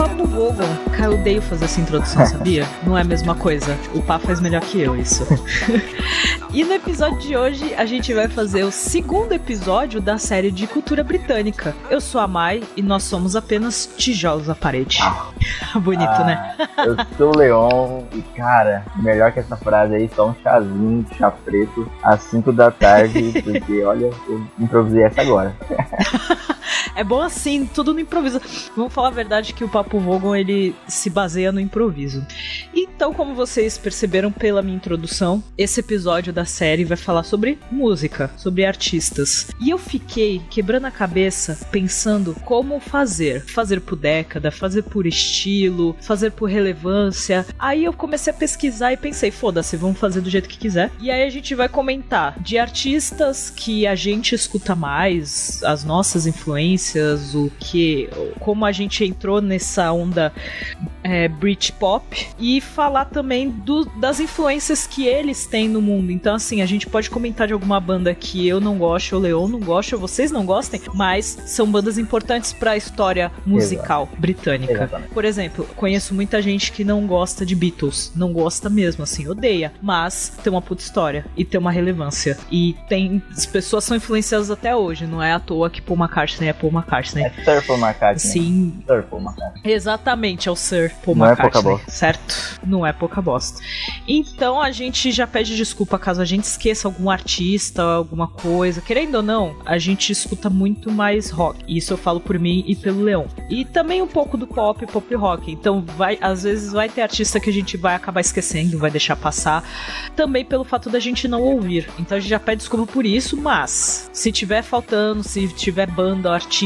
Papo Vogon. Cara, eu odeio fazer essa introdução, sabia? Não é a mesma coisa. O Pá faz melhor que eu isso. e no episódio de hoje, a gente vai fazer o segundo episódio da série de cultura britânica. Eu sou a Mai e nós somos apenas tijolos à parede. Bonito, Ah, né? Eu sou o Leon e, cara, melhor que essa frase aí, só um chazinho, chá preto, às 5 da tarde, porque, olha, eu improvisei essa agora. É bom assim, tudo no improviso. Vamos falar a verdade que o Papo Vogon ele se baseia no improviso. Então, como vocês perceberam pela minha introdução, esse episódio da série vai falar sobre música, sobre artistas. E eu fiquei quebrando a cabeça pensando como fazer. Fazer por década, fazer por estilo, fazer por relevância. Aí eu comecei a pesquisar e pensei, foda-se, vamos fazer do jeito que quiser. E aí a gente vai comentar de artistas que a gente escuta mais, as nossas influências, o que, como a gente entrou nessa onda é, Britpop e falar também do- das influências que eles têm no mundo. Então, assim, a gente pode comentar de alguma banda que eu não gosto, o Leon não gosta, vocês não gostem, mas são bandas importantes para a história musical britânica. Exatamente. Por exemplo, conheço muita gente que não gosta de Beatles, não gosta mesmo, assim, odeia, mas tem uma puta história e tem uma relevância. E tem. As pessoas são influenciadas até hoje, não é à toa que Paul McCartney é Paul McCartney. É Sir Paul McCartney. Sim, Sir Paul McCartney. Exatamente, é o Sir Paul Não é McCartney, pouca bosta. certo? Não é pouca bosta. Então a gente já pede desculpa caso a gente esqueça algum artista, alguma coisa. Querendo ou não, a gente escuta muito mais rock. Isso eu falo por mim e pelo Leão. E também um pouco do pop, pop rock. Então vai, às vezes vai ter artista que a gente vai acabar esquecendo, vai deixar passar. Também pelo fato da gente não ouvir. Então a gente já pede desculpa por isso, mas se tiver faltando, se tiver banda, artista,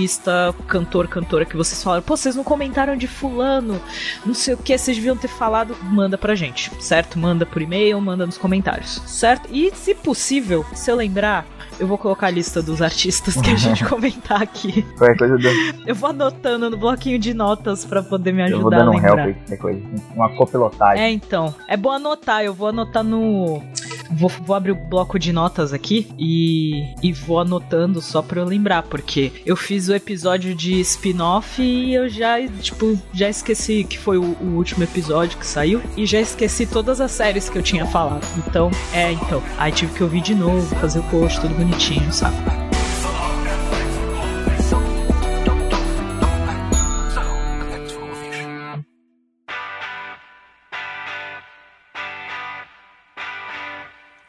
cantor, cantora que vocês falaram, pô, vocês não comentaram de fulano, não sei o que, vocês deviam ter falado, manda pra gente, certo? Manda por e-mail, manda nos comentários, certo? E se possível, se eu lembrar, eu vou colocar a lista dos artistas que a gente comentar aqui. Qualquer coisa, eu, dou- Eu vou anotando no bloquinho de notas pra poder me eu vou ajudar dando um help aí, qualquer coisa. Uma copilotagem. É, então. É bom anotar. Eu vou anotar no. Vou, vou abrir o bloco de notas aqui e, e vou anotando só pra eu lembrar, porque eu fiz o episódio de spin-off e eu já, tipo, já esqueci que foi o, o último episódio que saiu e já esqueci todas as séries que eu tinha falado. Então, é, então. Aí tive que ouvir de novo, fazer o post tudo bonitinho, sabe?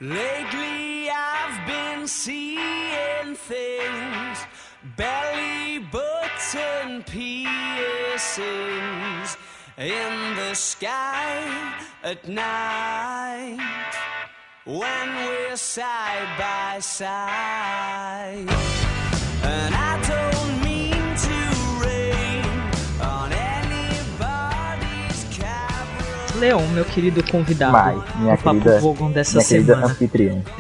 Lately I've been seeing things, belly button piercings in the sky at night when we're side by side. And I don't mean to rain on anybody's cabaret. Leon, meu querido convidado. Mai, minha o Papo querida- Vogon dessa Minha querida semana. anfitriã.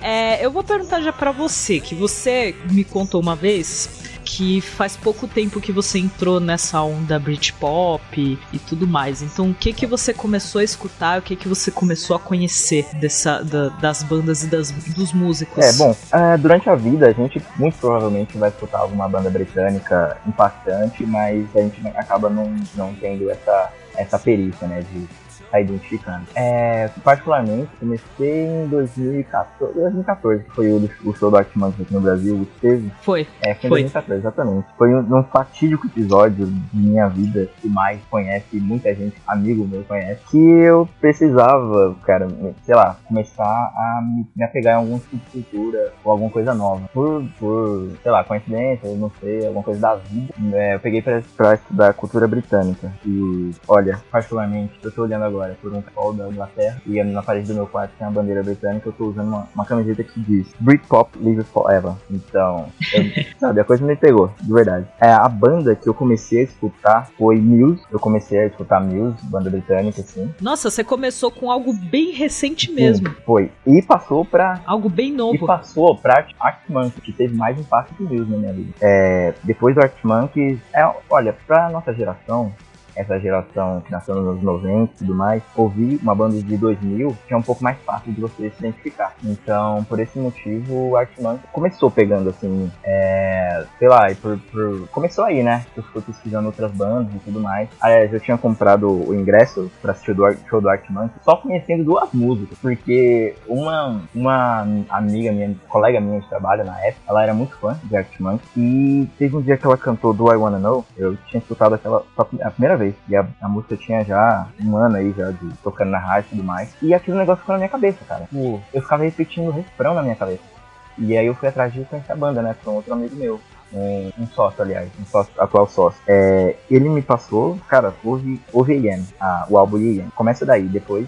É, eu vou perguntar já pra você, que você me contou uma vez que faz pouco tempo que você entrou nessa onda Britpop e tudo mais. Então, o que que você começou a escutar? O que que você começou a conhecer dessa, da- das bandas e das, dos músicos? É, bom, é, durante a vida a gente muito provavelmente vai escutar alguma banda britânica impactante, mas a gente acaba não, não tendo essa, essa perícia, né, de estar identificando. É, particularmente, comecei em 2014, 2014 que foi o, o show do Arctic aqui no Brasil, o que teve. Foi. É, foi em Foi. 2014, exatamente. Foi um, um fatídico episódio de minha vida que mais conhece, muita gente, amigo meu conhece, que eu precisava, cara, sei lá, começar a me, apegar em alguma subcultura ou alguma coisa nova. Por, por, sei lá, coincidência, não sei, alguma coisa da vida. É, eu peguei pra, pra estudar cultura britânica. E, olha, particularmente, eu tô olhando agora por um sol da Inglaterra e na parede do meu quarto tem a bandeira britânica, eu tô usando uma, uma camiseta que diz Britpop Lives Forever. Então, eu- sabe, a coisa me pegou, de verdade. É, a banda que eu comecei a escutar foi Muse. Eu comecei a escutar Muse, banda britânica, assim. Nossa, você começou com algo bem recente mesmo. Sim, foi. E passou pra Algo bem e novo. passou pra Arctic que teve mais impacto que Muse na minha vida. É, depois do Arctic Monkeys, é, olha, pra nossa geração, essa geração que nasceu nos anos 90 e tudo mais, ouvir uma banda de 2000 que é um pouco mais fácil de você se identificar. Então, por esse motivo, o Artman começou pegando assim, é, sei lá, por, por, começou aí, né? Eu fui pesquisando outras bandas e tudo mais. Aliás, eu tinha comprado o ingresso pra assistir o show do Artman só conhecendo duas músicas, porque uma, uma amiga minha, colega minha de trabalho na época, ela era muito fã de Artman e teve um dia que ela cantou Do I Wanna Know, eu tinha escutado aquela a primeira vez, e a, a música tinha já um ano aí já de tocando na rádio e tudo mais, e aquele negócio ficou na minha cabeça, cara. Tipo, eu ficava repetindo o refrão na minha cabeça. E aí eu fui atrás de conhecer a banda, né, com outro amigo meu. Um, um, sócio, aliás, um sócio, atual sócio. É, ele me passou, cara, ouve, ouve Yen, a, o álbum Yen. Começa daí, depois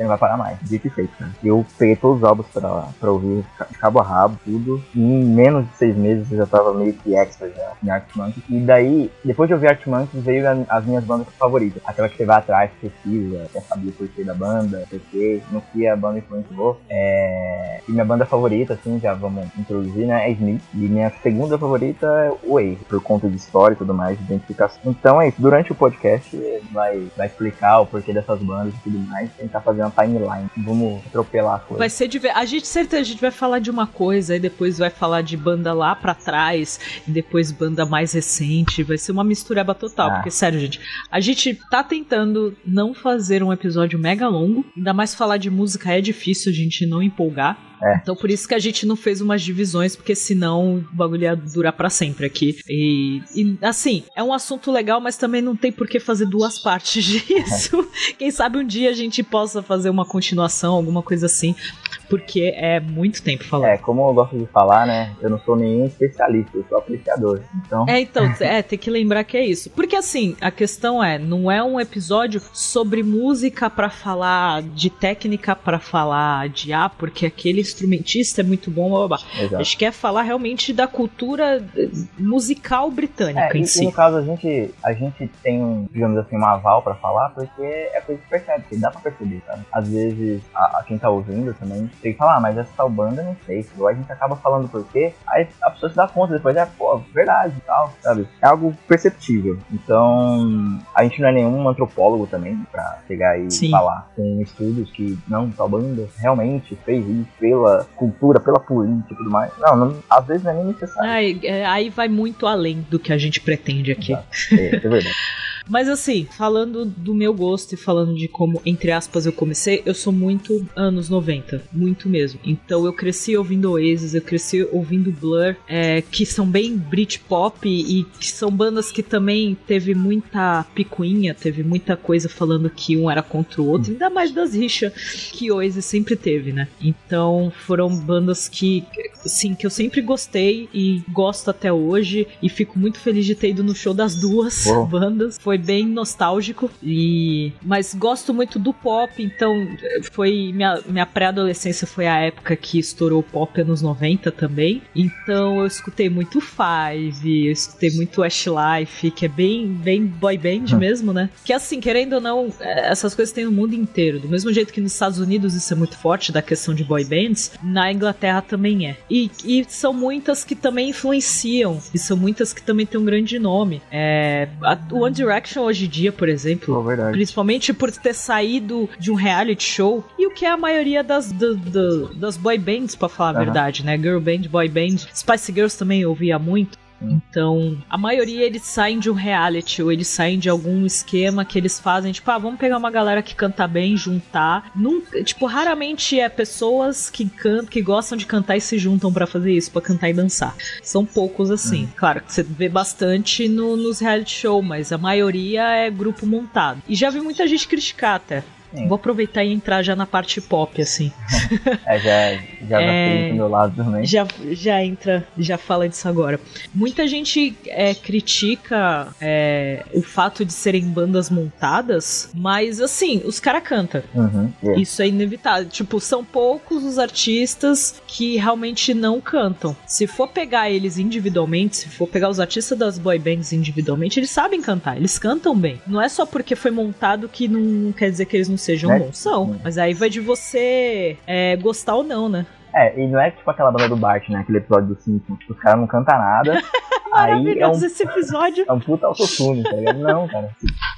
você não vai parar mais. Dito e feito, cara. Eu peguei todos os álbuns pra, pra ouvir de cabo a rabo, tudo. E em menos de seis meses eu já tava meio que extra já em Art Monkey. E daí, depois de ouvir Art Monkey, veio a, as minhas bandas favoritas. Aquela que você vai atrás, pesquisa, quer saber o porquê da banda, porquê, no que a banda influenciou. É... E minha banda favorita, assim, já vamos introduzir, né, é Smith. E minha segunda favorita é Way, por conta de história e tudo mais, de identificação. Então é isso, durante o podcast vai, vai explicar o porquê dessas bandas e tudo mais, tentar fazer uma timeline. Vamos atropelar a coisa. Vai ser de A gente certeza a gente vai falar de uma coisa, e depois vai falar de banda lá para trás, e depois banda mais recente. Vai ser uma mistureba total. Ah. Porque, sério, gente, a gente tá tentando não fazer um episódio mega longo. Ainda mais falar de música é difícil a gente não empolgar. É. Então por isso que a gente não fez umas divisões, porque senão o bagulho ia durar para sempre aqui. E, e, assim, é um assunto legal, mas também não tem por que fazer duas partes disso. É. Quem sabe um dia a gente possa fazer uma continuação, alguma coisa assim porque é muito tempo falando. É, como eu gosto de falar, né? Eu não sou nenhum especialista, eu sou apreciador. Então. É, então, é, tem que lembrar que é isso. Porque assim, a questão é, não é um episódio sobre música para falar, de técnica para falar, de ah, porque aquele instrumentista é muito bom, blá, blá, blá. A gente quer falar realmente da cultura musical britânica é, em e, si. E no caso, a gente, a gente tem, digamos assim, um aval para falar, porque é coisa que percebe, que dá pra perceber, sabe? Às vezes, a, a quem tá ouvindo também tem que falar, ah, mas essa tal banda não sei. Ou a gente acaba falando por quê, aí a pessoa se dá conta depois, é, pô, verdade e tal, sabe? É algo perceptível. Então, a gente não é nenhum antropólogo também pra chegar e Sim. falar com estudos que não, tal banda realmente fez isso pela cultura, pela política e tudo mais. Não, não às vezes não é nem necessário. Aí, é, aí vai muito além do que a gente pretende aqui. É, é verdade. Mas assim, falando do meu gosto e falando de como, entre aspas, eu comecei, eu sou muito anos 90. Muito mesmo. Então eu cresci ouvindo Oasis, eu cresci ouvindo Blur, é, que são bem Britpop e que são bandas que também teve muita picuinha, teve muita coisa falando que um era contra o outro, ainda mais das rixas que Oasis sempre teve, né? Então foram bandas que, sim, que eu sempre gostei e gosto até hoje e fico muito feliz de ter ido no show das duas bandas. Foi bem nostálgico. E mas gosto muito do pop, então foi minha, minha pré-adolescência foi a época que estourou o pop anos 90 também. Então eu escutei muito Five, eu escutei muito Westlife, que é bem bem boy band hum. mesmo, né? Que assim, querendo ou não, é, essas coisas tem no mundo inteiro. Do mesmo jeito que nos Estados Unidos isso é muito forte da questão de boy bands, na Inglaterra também é. E, e são muitas que também influenciam, e são muitas que também têm um grande nome. É, a One Direction Action hoje em dia, por exemplo. Oh, principalmente por ter saído de um reality show. E o que é a maioria das, do, do, das boy bands, pra falar a verdade, né? Girl band, boy band. Spice Girls também eu ouvia muito. Então, a maioria eles saem de um reality ou eles saem de algum esquema que eles fazem, tipo, ah, vamos pegar uma galera que canta bem, juntar. Nunca, tipo, raramente é pessoas que cantam, que gostam de cantar e se juntam para fazer isso, para cantar e dançar. São poucos assim. Hum. Claro que você vê bastante no, nos reality show, mas a maioria é grupo montado. E já vi muita gente criticar até. Sim. Vou aproveitar e entrar já na parte pop, assim. é, já, já é, do meu lado também. Já, já entra, já fala disso agora. Muita gente é, critica é, o fato de serem bandas montadas, mas assim, os caras cantam. Uhum, yeah. Isso é inevitável. Tipo, são poucos os artistas que realmente não cantam. Se for pegar eles individualmente, se for pegar os artistas das boy bands individualmente, eles sabem cantar, eles cantam bem. Não é só porque foi montado que não quer dizer que eles não sejam né? bons. São. Mas aí vai de você é, gostar ou não, né? É, e não é tipo aquela banda do Bart, né? Aquele episódio do Simpsons, que os caras não cantam nada. aí é um, esse episódio. É um puta autotune, tá ligado? Não, cara.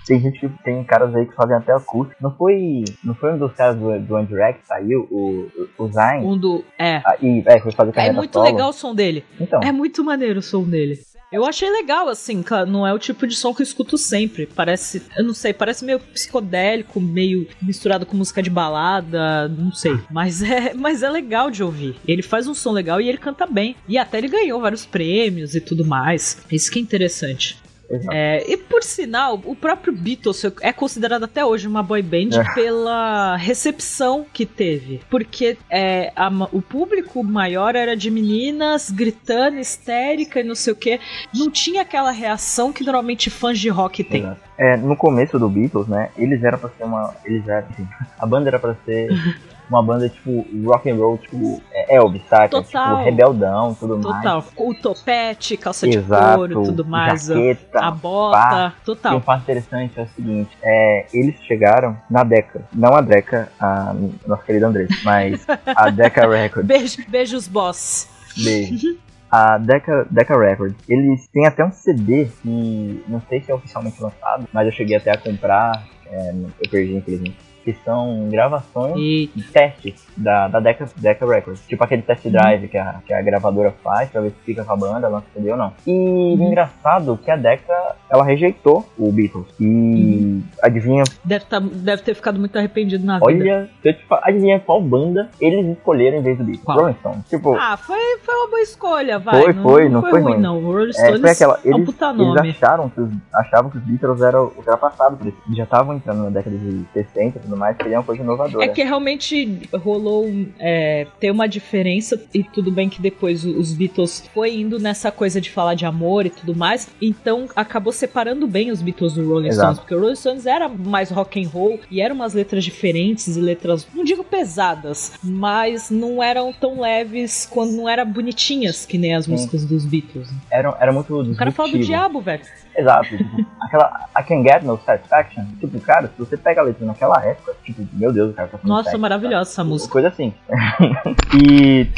Tem gente que tem caras aí que fazem até acústico. Não foi, não foi um dos caras do, do One Direct que saiu, o, o Zayn? Um do. É. Ah, e, é, foi fazer É carreira muito solo. legal o som dele. Então, É muito maneiro o som dele. Eu achei legal, assim, não é o tipo de som que eu escuto sempre. Parece, eu não sei, parece meio psicodélico, meio misturado com música de balada, não sei. Mas é, mas é legal de ouvir. Ele faz um som legal e ele canta bem. E até ele ganhou vários prêmios e tudo mais. Isso que é interessante. É, e por sinal, o próprio Beatles é considerado até hoje uma boy band É. pela recepção que teve. Porque é, a o público maior era de meninas gritando, histérica e não sei o que. Não tinha aquela reação que normalmente fãs de rock têm. Exato. É, no começo do Beatles, né, eles eram pra ser uma. Eles eram, assim, a banda era pra ser uma banda tipo rock and roll, tipo é, Elvis, saca? Total. Tipo, rebeldão, tudo mais. Total. O topete, calça de Exato, couro, tudo mais. a- jaqueta, a bota, pá. E um total. fato interessante é o seguinte, é, eles chegaram na Deca, não a Deca, a nossa querida Andressa, mas a Deca Records, Beijo, beijos, boss. beijo. A Deca, Deca Records, eles têm até um CD que não sei se é oficialmente lançado, mas eu cheguei até a comprar, é, eu perdi infelizmente, que são gravações E de testes da, da Deca, Deca Records. Tipo aquele test drive que, a, que a gravadora faz pra ver se fica com a banda, lança CD ou não. E Uhum. engraçado que a Deca, ela rejeitou o Beatles. E Uhum. adivinha, deve, tá- deve ter ficado muito arrependido na vida. olha, te fa- adivinha qual banda eles escolheram em vez do Beatles? Qual? Rolling Stones. Tipo, Ah, foi, foi uma boa escolha, vai. Foi, foi, não foi ruim, ruim. não. O Rolling é, Stones foi aquela, é um eles, puta eles nome. acharam que achavam que os Beatles eram ultrapassados. Eles já estavam entrando na década de 60 e tudo mais, queriam uma coisa inovadora. É que realmente rolou é, ter uma diferença, e tudo bem que depois os Beatles foi indo nessa coisa de falar de amor e tudo mais, então acabou separando bem os Beatles do Rolling Exato. Stones, porque o Rolling Stones era mais rock and roll e eram umas letras diferentes e letras, não digo pesadas, mas não eram tão leves quando não eram bonitinhas que nem as Sim. músicas dos Beatles. Era, era muito O cara fala do diabo, velho. Exato. tipo, aquela I Can Get No Satisfaction. Tipo, cara, se você pega a letra naquela época, tipo, meu Deus, o cara tá Nossa, sexo, maravilhosa essa sabe? música. Coisa assim. e,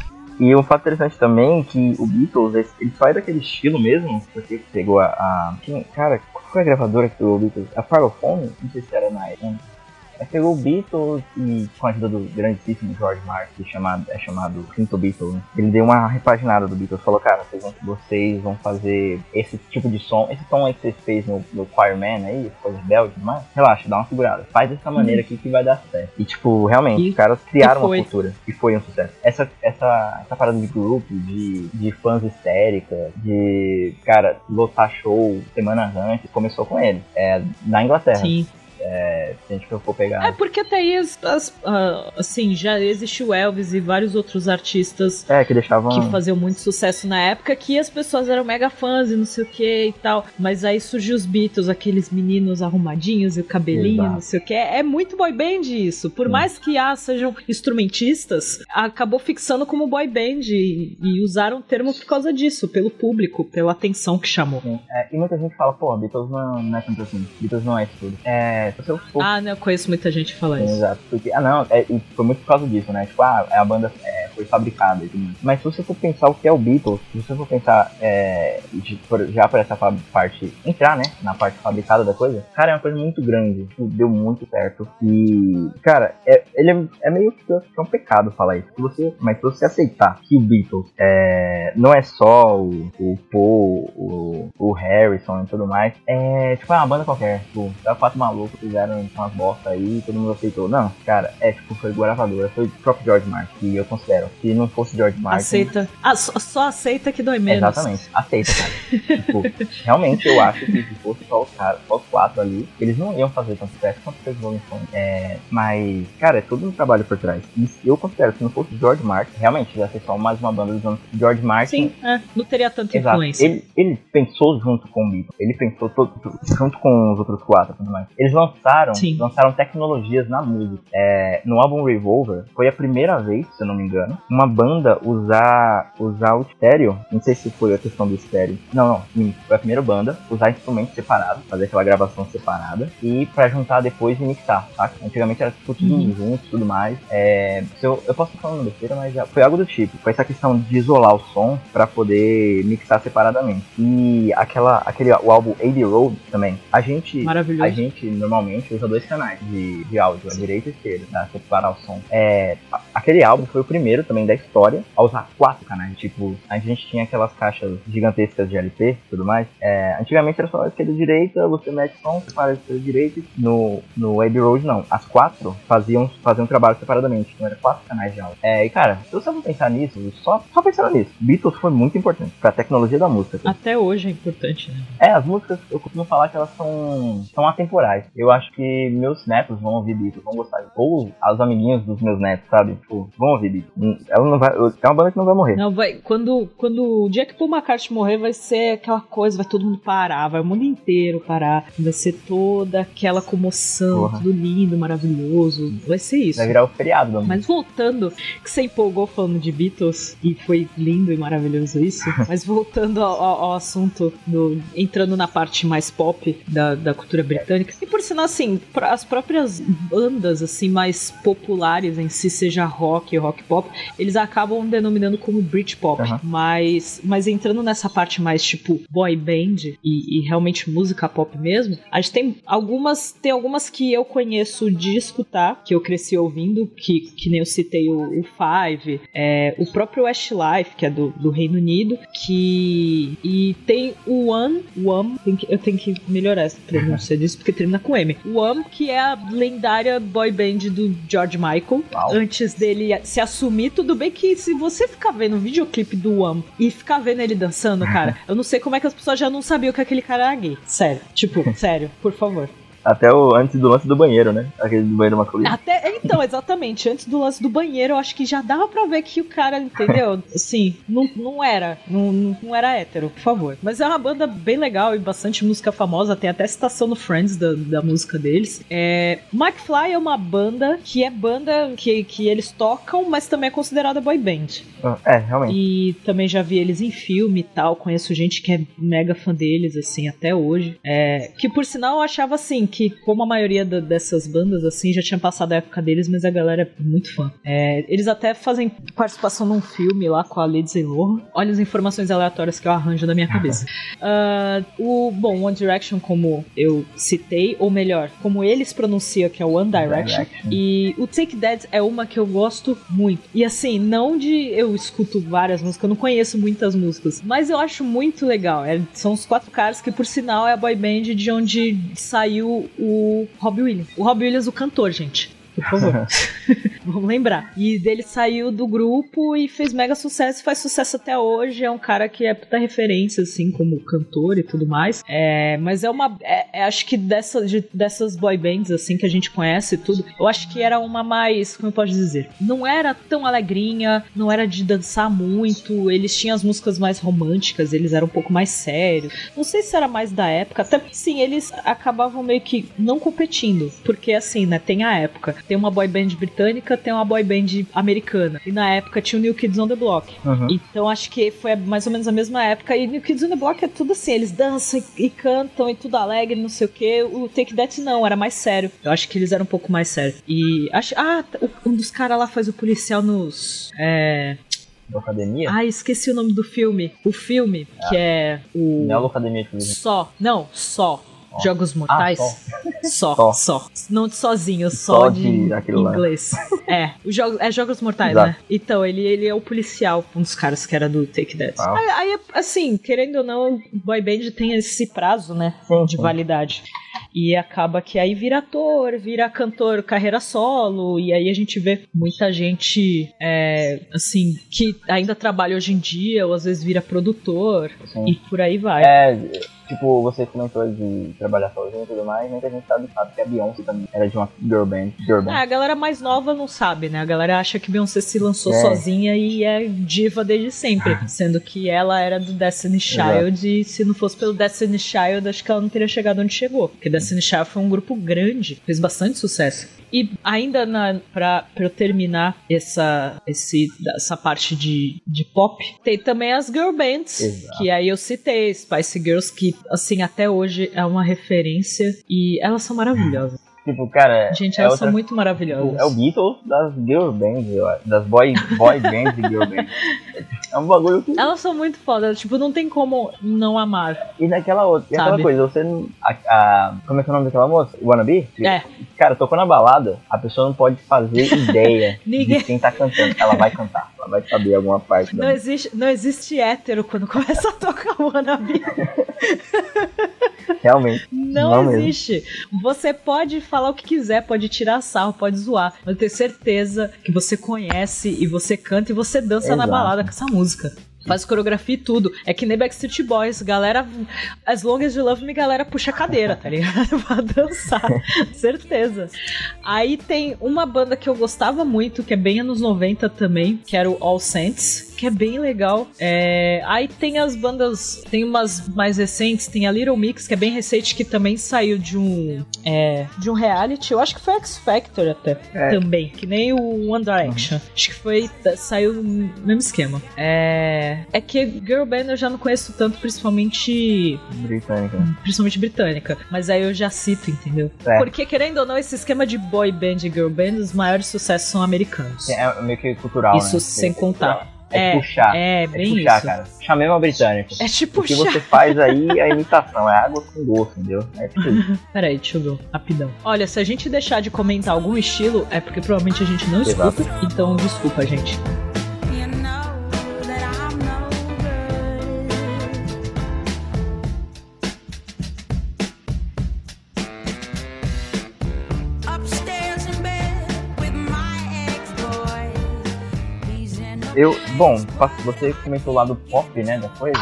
e um fato interessante também é que o Beatles, ele sai daquele estilo mesmo, porque pegou a. a quem- cara, qual foi a gravadora que pegou o Beatles? A Parlophone? Não sei se era na época. Aí pegou o Beatles e com a ajuda do grandíssimo George Martin, chamado, é chamado Quinto Beatles, né? ele deu uma repaginada do Beatles, falou, cara, vocês vão, vocês vão fazer esse tipo de som, esse som aí que vocês fez no, no Choirman aí, coisa rebelde tudo mais, relaxa, dá uma segurada, faz dessa maneira aqui que vai dar certo. E tipo, realmente, E- os caras criaram uma cultura e foi um sucesso. Essa, essa, essa parada de grupo, de, de fãs histéricas, de, cara, lotar show semana antes, começou com eles, é, na Inglaterra. Sim. Se a gente for pegar. É porque até aí, as, as- ah, assim, já existiu Elvis e vários outros artistas É, que deixavam. que faziam muito sucesso na época, que as pessoas eram mega fãs e não sei o que e tal. Mas aí surgiu os Beatles, aqueles meninos arrumadinhos e o cabelinho, Exato. não sei o que. É muito boy band isso. Por Sim. mais que ah, sejam instrumentistas, acabou fixando como boy band e, e usaram o termo por causa disso, pelo público, pela atenção que chamou. É, e muita gente fala, pô, Beatles não, não é tanto assim. Beatles não é isso tudo. É, se eu for Ah, né, eu conheço muita gente que fala Sim, isso. exato. Porque, ah, não, é, foi muito por causa disso, né? Tipo, ah, a banda é, foi fabricada. Mas se você for pensar o que é o Beatles, se você for pensar é, de- por- já por essa parte, entrar, né? Na parte fabricada da coisa, cara, é uma coisa muito grande. Tipo, deu muito certo. E, cara, é, ele é, é meio que é um pecado falar isso. Você, mas se você aceitar que o Beatles é, não é só o, o Paul, o, o Harrison e tudo mais, é tipo é uma banda qualquer. Tipo, é quatro malucos fizeram umas bosta aí todo mundo aceitou. Não, cara, é tipo, foi gravadora, foi o próprio George Martin, que eu considero. Se não fosse George Martin. Aceita. Ah, só, só aceita que dói menos. Exatamente, aceita, cara. tipo, realmente eu acho que se fosse só os caras, só os quatro ali, eles não iam fazer tanto sucesso quanto fez o Rolling Stones. É, mas, cara, é tudo um trabalho por trás. E eu considero que se não fosse George Martin, realmente ia ser só mais uma banda dos anos George Martin. Sim, é, não teria tanta Exato. influência. Ele, ele pensou junto com o Beatles, ele pensou todo, junto com os outros quatro tudo mais. Eles lançaram, Sim. lançaram tecnologias na música. É, no álbum Revolver, foi a primeira vez, se eu não me engano? Uma banda usar, usar o estéreo, não sei se foi a questão do estéreo. Não, não, foi a primeira banda usar instrumentos separados, fazer aquela gravação separada e pra juntar depois e mixar, tá? Antigamente era tipo tudo Uhum. junto e tudo mais. É, eu, eu posso estar falando besteira, mas já foi algo do tipo. Foi essa questão de isolar o som pra poder mixar separadamente. E aquela, aquele, o álbum Abbey Road também. A gente, a gente normalmente usa dois canais de, de áudio, a direita e a esquerda, pra separar o som. É, aquele álbum foi o primeiro também da história a usar quatro canais. Tipo, a gente tinha aquelas caixas gigantescas de LP e tudo mais. É, antigamente era só a esquerda e a direita, você mete som, separa a esquerda e direita. No, no Abbey Road, não. As quatro faziam, faziam trabalho separadamente. Então era quatro canais de áudio. É, e cara, se você for pensar nisso, só, só pensando nisso, Beatles foi muito importante pra tecnologia da música. Até hoje é importante, né? É, as músicas, eu costumo falar que elas são, são atemporais. Eu acho que meus netos vão ouvir Beatles, vão gostar. Ou os amiguinhos dos meus netos, sabe? Tipo, vão ouvir Beatles. Ela não vai, é uma banda que não vai morrer. Não, vai, quando, quando o dia que Paul McCartney morrer, vai ser aquela coisa, vai todo mundo parar, vai o mundo inteiro parar, vai ser toda aquela comoção, Porra. tudo lindo, maravilhoso, vai ser isso. Vai virar o feriado. Mas voltando, que você empolgou falando de Beatles, e foi lindo e maravilhoso isso, mas voltando ao, ao- ao assunto, do- entrando na parte mais pop da, da cultura britânica, e por sinal, assim, as próprias bandas, assim, mais populares em si, seja rock, rock pop, eles acabam denominando como Britpop, Aham. mas, mas entrando nessa parte mais, tipo, boy band e, e realmente música pop mesmo, a gente tem algumas, tem algumas que eu conheço de escutar, que eu cresci ouvindo, que, que nem eu citei o, o Five, é, o próprio Westlife, que é do, do Reino Unido, que. E tem o One, One, eu tenho que melhorar essa pronúncia disso, porque termina com M. O One, que é a lendária boy band do George Michael. Uau. Antes dele se assumir, tudo bem que se você ficar vendo o videoclipe do One e ficar vendo ele dançando, cara, eu não sei como é que as pessoas já não sabiam que aquele cara era gay. Sério. Tipo, sério, por favor. Até o antes do lance do banheiro, né? Aquele do banheiro masculino. Até, então, exatamente, antes do lance do banheiro, eu acho que já dava pra ver que o cara, entendeu? Assim, não, não era, não, não era hétero, por favor. Mas é uma banda bem legal e bastante música famosa, tem até citação no Friends da, da música deles. É, McFly é uma banda que é banda que, que eles tocam, mas também é considerada boy band. Ah, É, realmente. E também já vi eles em filme e tal. Conheço gente que é mega fã deles, assim, até hoje. É, que por sinal eu achava assim, que como a maioria da- dessas bandas, assim, já tinha passado a época deles, mas a galera é muito fã. É, eles até fazem participação num filme lá com a Lindsay Lohan. Olha as informações aleatórias que eu arranjo da minha cabeça. Ah, o, bom, One Direction, como eu citei, ou melhor, como eles pronunciam, que é One Direction. Direction. E o Take That é uma que eu gosto muito. E assim, não de eu escuto várias músicas, eu não conheço muitas músicas, mas eu acho muito legal. É- são os quatro caras que, por sinal, é a boy band de onde saiu o Robbie Williams. O Robbie Williams, o cantor, gente. Por favor. Vamos lembrar. E dele saiu do grupo e fez mega sucesso, faz sucesso até hoje. É um cara que é puta referência, assim, como cantor e tudo mais. É, mas é uma. é- é- acho que dessa, de- dessas boy bands, assim, que a gente conhece e tudo, eu acho que era uma mais. Como eu posso dizer? Não era tão alegrinha, não era de dançar muito. Eles tinham as músicas mais românticas, eles eram um pouco mais sérios. Não sei se era mais da época, até porque sim, eles acabavam meio que não competindo. Porque assim, né, tem a época. Tem uma boy band britânica, tem uma boy band americana. E na época tinha o New Kids on the Block. Uhum. Então acho que foi mais ou menos a mesma época. E New Kids on the Block é tudo assim, eles dançam e, e cantam e tudo alegre, não sei o que. O Take That não, era mais sério. Eu acho que eles eram um pouco mais sérios. E acho. Ah, um dos caras lá faz o policial nos. É. Da academia? Ai, esqueci o nome do filme. O filme, que é o. Não é o Academia de Turismo. Só. Não, só. Jogos Mortais? Ah, só. Só. só. Não de sozinho, só, Só de, de aquilo lá. inglês. é, os jogos, é Jogos Mortais, Exato. né? Então, ele, ele é o policial, um dos caras que era do Take That. Uau. Aí, aí, assim, querendo ou não, o boy band tem esse prazo, né? Sim, de sim. validade. E acaba que aí vira ator, vira cantor, carreira solo, e aí a gente vê muita gente, é, assim, que ainda trabalha hoje em dia, ou às vezes vira produtor, Sim. e por aí vai. É, tipo, você comentou de trabalhar sozinho e tudo mais, muita gente sabe, sabe que a Beyoncé também era de uma girl band. Girl band. Ah, a galera mais nova não sabe, né? A galera acha que Beyoncé se lançou É. sozinha e é diva desde sempre. sendo que ela era do Destiny Child e se não fosse pelo Destiny Child, acho que ela não teria chegado onde chegou. Porque Destiny Child foi um grupo grande, fez bastante sucesso. E ainda pra eu terminar essa, esse, essa parte de, de pop, tem também as girl bands, Exato. que aí eu citei, Spice Girls, que assim, até hoje é uma referência e elas são maravilhosas. Tipo, cara. Gente, é elas outra- são muito maravilhosas. É o Beatles das girl bands, eu acho. Das boy, boy bands e girl bands. É um bagulho que. Elas são muito fodas, tipo, não tem como não amar. E naquela outra. E aquela coisa, você. A, a- como é que é o nome daquela moça? Wannabe? É. Cara, tocou na balada, a pessoa não pode fazer ideia Ninguém- de quem tá cantando. Ela vai cantar, ela vai saber alguma parte Não da existe, não existe hétero quando começa a tocar o Wannabe. Realmente. Não, Não mesmo. existe. Você pode falar o que quiser, pode tirar sarro, pode zoar, mas eu tenho certeza que você conhece e você canta e você dança na Exato. balada com essa música. Faz coreografia e tudo. É que nem Backstreet Boys, galera. As long as you love me, galera puxa a cadeira, tá ligado? pra dançar. Certeza. Aí tem uma banda que eu gostava muito, que é bem anos 90 também, que era o All Saints, que é bem legal. É, Aí tem as bandas, tem umas mais recentes, tem a Little Mix, que é bem recente, que também saiu de um é, de um reality. Eu acho que foi X Factor até É. também, que nem o One Direction. Acho que foi saiu no mesmo esquema. É, é que girl band eu já não conheço tanto, principalmente britânica. principalmente britânica. Mas aí eu já cito, entendeu? É. Porque, querendo ou não, esse esquema de boy band e girl band, os maiores sucessos são americanos. É meio que cultural, Isso né? sem contar. cultural. É, puxar. É, É bem puxar, isso. cara. Puxar mesmo a britânica. É tipo O que puxar. você faz aí é a imitação, é água com gosto, entendeu? É tipo isso. Peraí, deixa eu ver. Rapidão. Olha, se a gente deixar de comentar algum estilo, é porque provavelmente a gente não Exato. escuta. Então, desculpa, gente. Eu, bom, você comentou lá do pop, né, da coisa.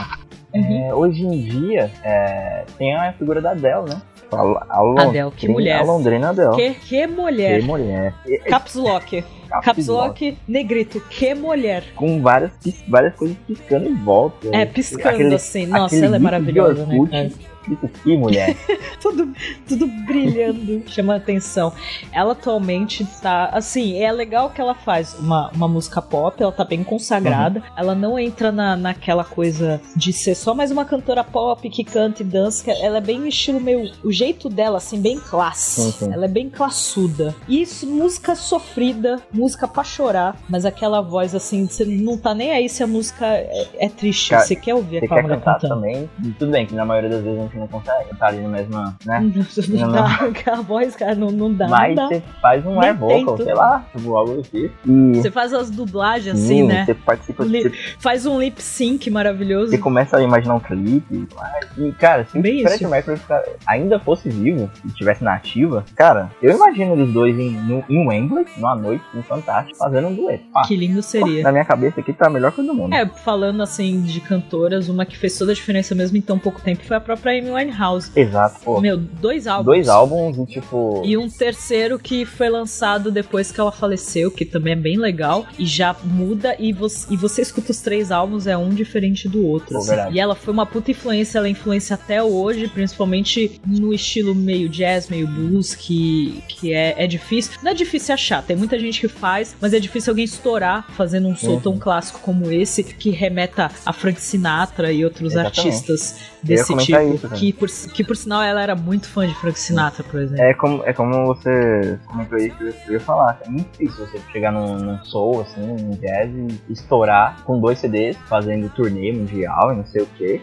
Uhum. É, hoje em dia, é, tem a figura da Adele, né? A, a Adele, que mulher. A Londrina Adele. Que, que mulher. Que mulher. Caps Lock. Caps Lock, negrito. Que mulher. Com várias, várias coisas piscando em volta. É, piscando Aquele- assim. Nossa, ela é maravilhosa, né? Cara? Escrito, Que mulher. tudo, tudo brilhando, chama atenção. Ela atualmente tá. Assim, é legal que ela faz uma, uma música pop, ela tá bem consagrada. Uhum. Ela não entra na, naquela coisa de ser só mais uma cantora pop que canta e dança. Ela é bem estilo meio. O jeito dela, assim, bem classe. Sim. Ela é bem classuda. E isso, música sofrida, música pra chorar, mas aquela voz assim, você não tá nem aí se a música é, é triste. Cara, você quer ouvir Você aquela quer mulher cantar cantando. também? Tudo bem, que na maioria das vezes gente não consegue. Tá ali na mesma, né? Não, Não, dá, aquela voz, cara, não, não dá. Mas não dá. você faz um air vocal, sei lá, tipo, algo assim. E Você faz as dublagens assim, sim, né? você participa, Li- você, Faz um lip sync maravilhoso. você começa a imaginar um clipe. E, cara, se Bem o Fred. Mercury ainda fosse vivo e estivesse na ativa, cara, eu imagino eles dois em, no- em Wembley, numa noite, no Fantástico, fazendo um dueto. Ah, Que lindo seria. na minha cabeça aqui tá a melhor coisa do mundo. É, falando assim de cantoras, uma que fez toda a diferença mesmo em tão pouco tempo foi a própria Amy Winehouse. Exato, pô. Meu, dois álbuns. Dois álbuns e tipo. E um terceiro que foi lançado depois que ela faleceu, que também é bem legal. E já muda e você, e você escuta os três álbuns, é um diferente do outro. Pô, assim. E ela foi uma puta influência, ela é influência até hoje, principalmente no estilo meio jazz, meio blues, que, que é, é difícil. Não é difícil achar, tem muita gente que faz, mas é difícil alguém estourar fazendo um som Uhum. tão clássico como esse, que remeta a Frank Sinatra e outros Exatamente. artistas desse tipo. isso, que, por, que por sinal ela era muito fã de Frank Sinatra, por exemplo. É como, é como você comentou aí que eu ia falar. É muito difícil você chegar num, num soul, assim, num jazz e estourar com dois CDs, fazendo turnê mundial e não sei o que.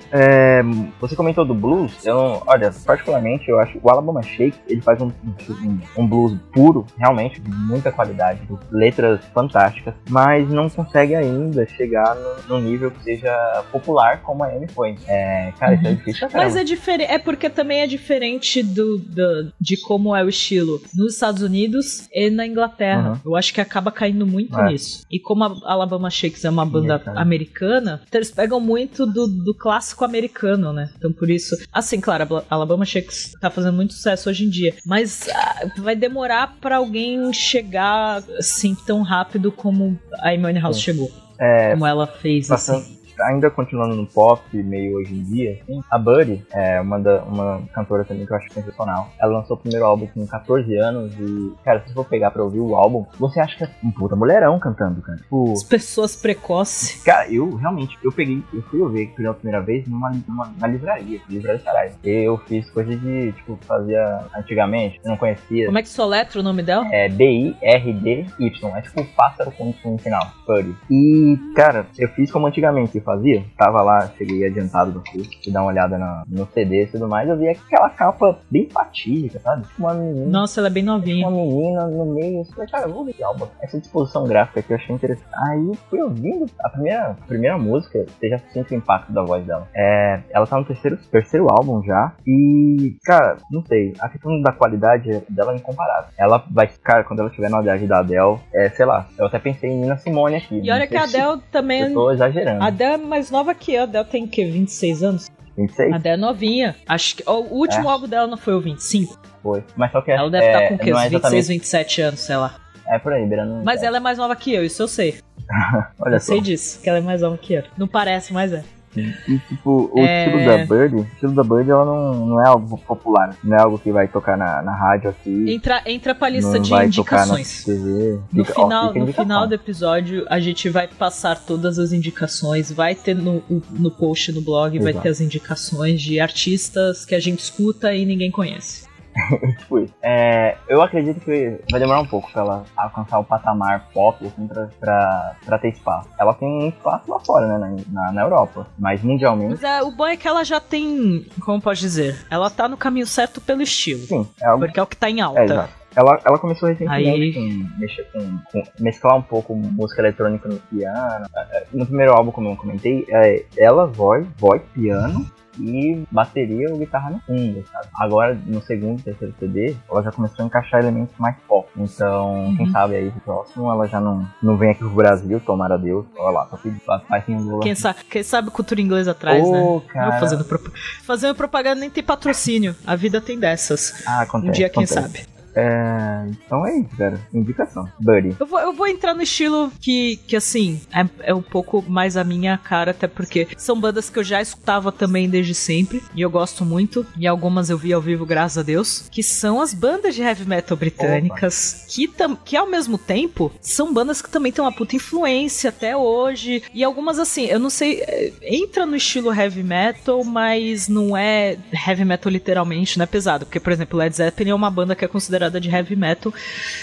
você comentou do blues. Eu olha, particularmente eu acho o Alabama Shake ele faz um, um, um blues puro, realmente, de muita qualidade, letras fantásticas, mas não consegue ainda chegar no, no nível que seja popular como a Amy foi. É, cara, isso é Mas é diferente, é porque também é diferente do, do- de como é o estilo nos Estados Unidos e na Inglaterra. Uhum. Eu acho que acaba caindo muito É. nisso. E como a Alabama Shakes é uma banda Americana. americana, então eles pegam muito do, do clássico americano, né? Então por isso, assim, claro, a Alabama Shakes tá fazendo muito sucesso hoje em dia, mas ah, vai demorar pra alguém chegar assim tão rápido como a Amy House Sim. chegou, É, como ela fez. Passando, Assim. Ainda continuando no pop, meio hoje em dia, assim, a Buddy é uma, da, uma cantora também que eu acho sensacional. Ela lançou o primeiro álbum com 14 anos e, cara, se você for pegar pra ouvir o álbum, você acha que é um puta mulherão cantando, cara. Tipo, As pessoas precoces. Cara, eu realmente, eu peguei, eu fui ouvir pela primeira vez numa, numa, na livraria, livraria Saraiva. Eu fiz coisa de, tipo, fazia antigamente, eu não conhecia. Como é que soletra o nome dela? É B-I-R-D-Y, é tipo pássaro com um final, Buddy. E, cara, eu fiz como antigamente fazia. Tava lá, cheguei adiantado do curso, fui dar uma olhada na, no CD e tudo mais, eu vi aquela capa bem fatídica, sabe? Tipo uma menina, Nossa, ela é bem novinha. uma menina no meio, eu falei, cara, eu vou ver esse álbum. Essa disposição gráfica que eu achei interessante. Aí eu fui ouvindo a primeira, a primeira música, você já sente o impacto da voz dela. É, ela tá no terceiro, terceiro álbum já. E, cara, não sei, a questão da qualidade dela é incomparável. Ela vai, cara, quando ela estiver na idade da Adele, é, sei lá, eu até pensei em Nina Simone aqui. E olha que a se Adele também. Eu tô exagerando. A Adele é mais nova que eu. A Adele tem o quê? 26 anos? 26 A Adele é novinha. Acho que. O último É. álbum dela não foi o 25. foi. Mas só que Ela deve é, estar com o quê? não Uns é 26, exatamente. 27 anos, sei lá. É por aí, beirando. Mas ela é mais nova que eu, isso eu sei. Olha Eu só. sei disso, que ela é mais nova que eu. Não parece, mas é. E tipo, o É. estilo da Bird, o estilo da Bird ela não, não é algo popular, não é algo que vai tocar na, na rádio aqui. Entra, entra pra lista de vai indicações. TV. No Fica- ó, final, fica no indicação. final do episódio, a gente vai passar todas as indicações. Vai ter no, no post no blog, vai Exato. ter as indicações de artistas que a gente escuta e ninguém conhece. Tipo isso. É, eu acredito que vai demorar um pouco pra ela alcançar o patamar pop, assim, pra, pra, pra ter espaço. Ela tem um espaço lá fora, né, na, na, na Europa. Mas mundialmente, Mas é, o bom é que ela já tem, como pode dizer, ela tá no caminho certo pelo estilo. sim, é algo Porque é o que tá em alta. É, exato. Ela, ela começou recentemente Aí- com, mexer com, com- mesclar um pouco música eletrônica no piano. É, No primeiro álbum, como eu comentei, é ela, voz, voz, piano e bateria ou guitarra no fundo, sabe? Agora, no segundo e terceiro CD, ela já começou a encaixar elementos mais pop. Então, quem Uhum. sabe aí pro próximo, ela já não, não vem aqui pro Brasil, tomara Deus. Olha lá, só pedi faz sem um Quem, sa quem sabe cultura inglesa atrás, né? Ô, cara. Eu fazendo, prop fazendo propaganda nem tem patrocínio. A vida tem dessas. Ah, acontece. Um dia, quem acontece. sabe. É, então é isso, cara. Indicação. Buddy. Eu vou, eu vou entrar no estilo que, que assim, é, é um pouco mais a minha cara, até porque são bandas que eu já escutava também desde sempre, e eu gosto muito, e algumas eu vi ao vivo, graças a Deus, que são as bandas de heavy metal britânicas, que, tam, que ao mesmo tempo são bandas que também têm uma puta influência até hoje, e algumas assim, eu não sei, é, entra no estilo heavy metal, mas não é heavy metal literalmente, não é pesado, porque, por exemplo, Led Zeppelin é uma banda que é considerada de heavy metal,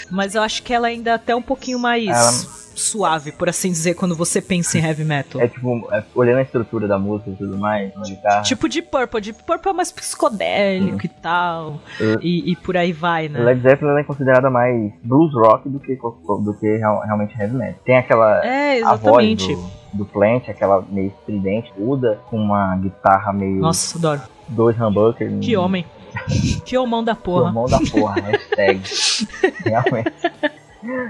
mas eu acho que ela ainda é até um pouquinho mais Ela- suave, por assim dizer, quando você pensa em heavy metal. É tipo, é, olhando a estrutura da música e tudo mais, guitarra. Tipo de Purple, de Purple é mais psicodélico e tal, e, e por aí vai, né? Led Zeppelin é considerada mais blues rock do que, do que real- realmente heavy metal. Tem aquela É, a voz exatamente. do, do Plant, aquela meio estridente, aguda, com uma guitarra meio Nossa, adoro. dois humbuckers. Que homem. Que homão da porra. mão da porra, hashtag. Realmente.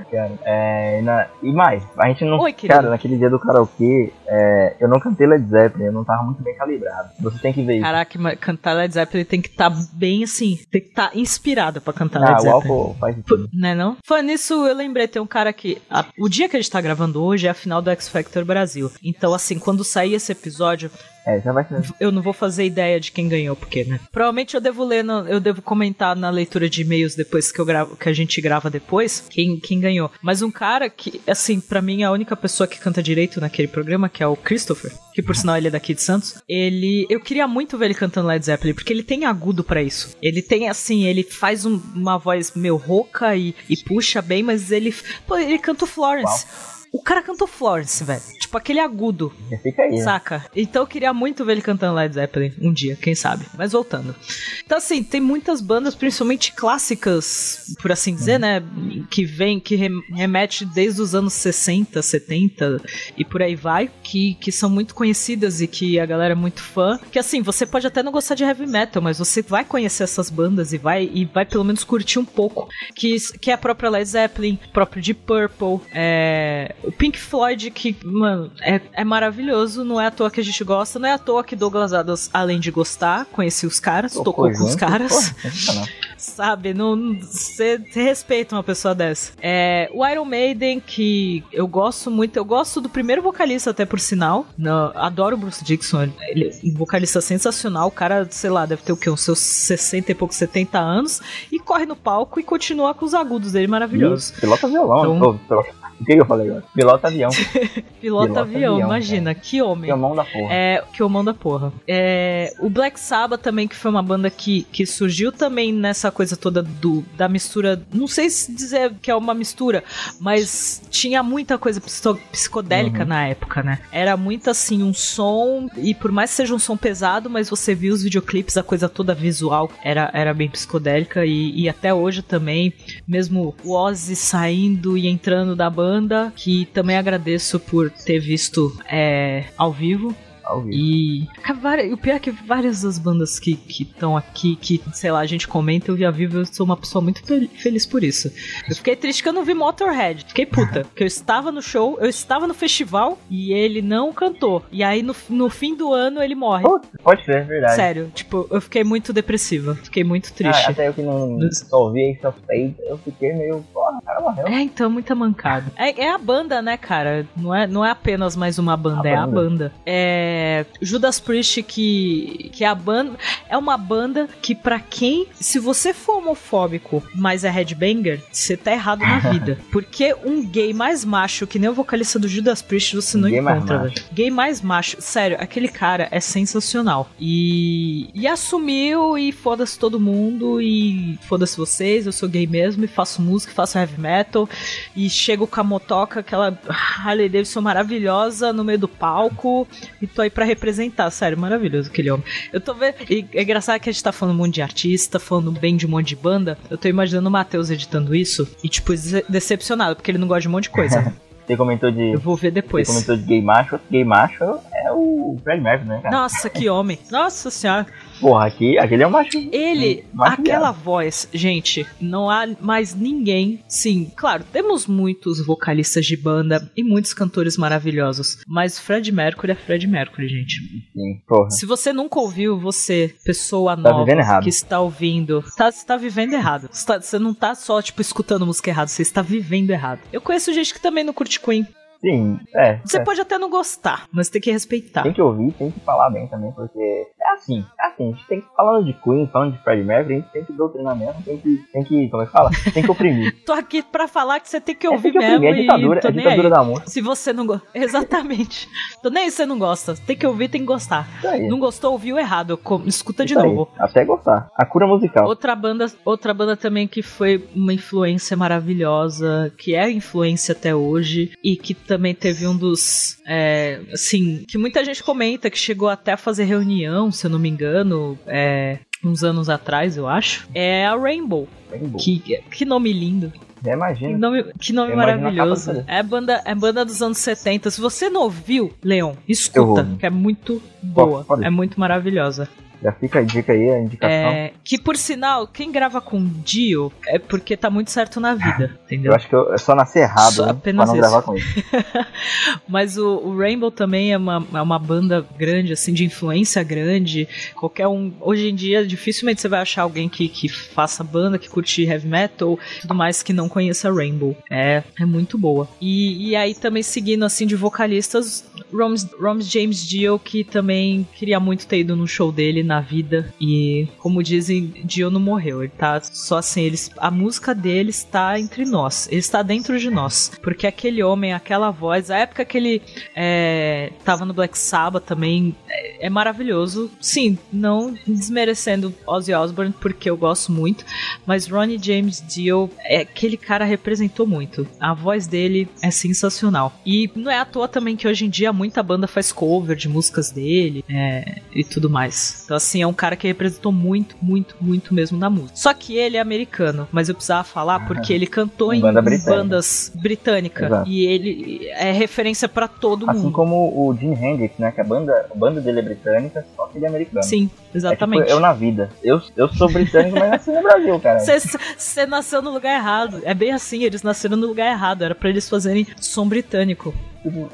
Cara, é, e, na- e mais, a gente não. Oi, cara, naquele dia do karaokê, é, eu não cantei Led Zeppelin, eu não tava muito bem calibrado. Você tem que ver isso. Caraca, cantar Led Zeppelin tem que estar bem assim, tem que estar inspirado pra cantar ah, Led o Zeppelin. álcool faz isso. Né não? Foi nisso, eu lembrei, tem um cara que. a- o dia que a gente tá gravando hoje é a final do X Factor Brasil. Então, assim, quando sair esse episódio, É, já vai ser. eu não vou fazer ideia de quem ganhou, porque, né? Provavelmente eu devo ler, no- eu devo comentar na leitura de e-mails depois que eu gravo, que a gente grava depois, quem, quem ganhou. Mas um cara que, assim, pra mim a única pessoa que canta direito naquele programa, que é o Christopher, que por sinal ele é daqui de Santos, ele, eu queria muito ver ele cantando Led Zeppelin, porque ele tem agudo pra isso. Ele tem, assim, ele faz um- uma voz meio rouca e, e puxa bem, mas ele, pô, ele canta o Florence. O cara cantou Florence, velho. Tipo, aquele agudo. Já fica aí. né? Saca? Então eu queria muito ver ele cantando Led Zeppelin um dia, quem sabe. Mas voltando. Então, assim, tem muitas bandas, principalmente clássicas, por assim dizer, né? Que vem, que rem- remete desde os anos 60, 70 e por aí vai, que, que são muito conhecidas e que a galera é muito fã. Que assim, você pode até não gostar de heavy metal, mas você vai conhecer essas bandas e vai, e vai pelo menos curtir um pouco. Que, que é a própria Led Zeppelin, próprio Deep Purple, é, o Pink Floyd, que, mano, é, é maravilhoso, não é à toa que a gente gosta, não é à toa que Douglas Adams, além de gostar, conheci os caras, tocou com os caras. sensacional. sabe? Não, você respeita uma pessoa dessa. É, o Iron Maiden, que eu gosto muito, eu gosto do primeiro vocalista, até por sinal. No- adoro o Bruce Dixon, ele é um vocalista sensacional. O cara, sei lá, deve ter o quê? Uns seus 60 e pouco, 70 anos. E corre no palco e continua com os agudos dele maravilhosos. Ih, Pilota violão. Então- O que eu falei agora? Pilota avião. Pilota, Pilota avião, avião, imagina, que homem. Da porra. É, que eu mando a porra. É, o Black Sabbath também, que foi uma banda que, que surgiu também nessa coisa toda do, da mistura. Não sei se dizer que é uma mistura, mas tinha muita coisa psico- psicodélica Uhum. na época, né? Era muito assim, um som, e por mais que seja um som pesado, mas você viu os videoclipes, a coisa toda visual era, era bem psicodélica, e, e até hoje também, mesmo o Ozzy saindo e entrando da banda, que também agradeço por ter visto é, ao vivo. Ao vivo. E cara, várias- o pior é que várias das bandas que estão aqui, que, sei lá, a gente comenta, eu vi a vivo, eu sou uma pessoa muito fel- feliz por isso. Eu fiquei triste que eu não vi Motorhead. Fiquei puta. Porque eu estava no show, eu estava no festival e ele não cantou. E aí no, no fim do ano ele morre. Putz, pode ser, é verdade. Sério, tipo, eu fiquei muito depressiva. Fiquei muito triste. Ah, até eu que não Dos- só ouvi Spades, eu fiquei meio, porra, o cara morreu. É, então, muita mancada. É, é a banda, né, cara? Não é, não é apenas mais uma banda, A é a banda. banda. É. Judas Priest, que, que é a banda. É uma banda que, pra quem. Se você for homofóbico, mas é headbanger, você tá errado na vida. Porque um gay mais macho, que nem o vocalista do Judas Priest, você não Gay encontra, velho. Gay mais macho. Sério, aquele cara é sensacional. E. E assumiu e foda-se todo mundo. E foda-se vocês, eu sou gay mesmo e faço música, faço heavy metal. E chego com a motoca, aquela Harley Davidson maravilhosa no meio do palco. E tô aí pra representar. Sério, maravilhoso aquele homem. Eu tô vendo. E é engraçado que a gente tá falando um monte de artista, falando bem de um monte de banda. Eu tô imaginando o Matheus editando isso e, tipo, dece- decepcionado, porque ele não gosta de um monte de coisa. Você comentou de. Eu vou ver Você depois. comentou de gay macho, gay macho é o Fred Mercury, né, cara? Nossa, que homem. Nossa senhora. Porra, aqui, aquele é um macho. Ele, Macho aquela viado. voz, gente, não há mais ninguém. Sim, claro, temos muitos vocalistas de banda e muitos cantores maravilhosos, mas Fred Mercury é Fred Mercury, gente. Sim, porra. Se você nunca ouviu, você, pessoa Tá nova que está ouvindo, tá, você tá vivendo errado. Você, tá- você não tá só, tipo, escutando música errada, você está vivendo errado. Eu conheço gente que também não curte Queen. Sim, é. Você é. pode até não gostar, mas tem que respeitar. Tem que ouvir, tem que falar bem também, porque é assim, é assim, a gente tem que, falando de Queen, falando de Fred Mercury, a gente tem que doutrinar mesmo, tem que, tem que, como é que fala? Tem que oprimir. Tô aqui pra falar que você tem que É, ouvir tem que mesmo oprimir, é ditadura, é ditadura da música. Se você não gosta. Exatamente. Tô nem aí se você não gosta. Tem que ouvir, tem que gostar. Não gostou, ouviu errado. Escuta de Isso aí, novo. Até gostar. A cura musical. Outra banda, outra banda também que foi uma influência maravilhosa, que é influência até hoje, e que também teve um dos. é, assim, que muita gente comenta que chegou até a fazer reunião, se eu não me engano, é, uns anos atrás, eu acho. É a Rainbow. Bom. Que, que nome lindo. Que imagina. nome, que nome imagino a maravilhoso. É banda, é banda dos anos 70. Se você não ouviu, Leon, escuta, que é muito boa. pode. É muito maravilhosa. Já fica a dica aí, a indicação. É, que por sinal, quem grava com Dio é porque tá muito certo na vida, entendeu? Eu acho que eu, é só nascer errado, Só né? pra não isso. gravar com ele. Mas o, o Rainbow também é uma, é uma banda grande, assim, de influência grande. Qualquer um. Hoje em dia, dificilmente você vai achar alguém que, que faça banda, que curte heavy metal tudo mais que não conheça Rainbow. É, é muito boa. E, e aí também seguindo assim de vocalistas, Roms, Roms James Dio, que também queria muito ter ido no show dele na vida. E como dizem, Dio não morreu. Ele tá só assim, eles, a música dele está entre nós. Ele está dentro de nós. Porque aquele homem, aquela voz, a época que ele é, tava no Black Sabbath também é, é maravilhoso. Sim, não desmerecendo Ozzy Osbourne, porque eu gosto muito. Mas Ronnie James Dio, é, aquele cara representou muito. A voz dele é sensacional. E não é à toa também que hoje em dia muita banda faz cover de músicas dele é, e tudo mais. Então, assim, é um cara que representou muito, muito, muito mesmo na música. Só que ele é americano, mas eu precisava falar porque ele cantou em, Banda britânica. bandas britânicas. Exato. E ele é referência pra todo Assim mundo. como o Jimi Hendrix, né? Que a banda, a banda dele é britânica, só que ele é americano. Sim, É exatamente. tipo eu na vida. Eu, eu sou britânico, mas nasci no Brasil, cara. Você nasceu no lugar errado. É bem assim, eles nasceram no lugar errado. Era pra eles fazerem som britânico. Tipo,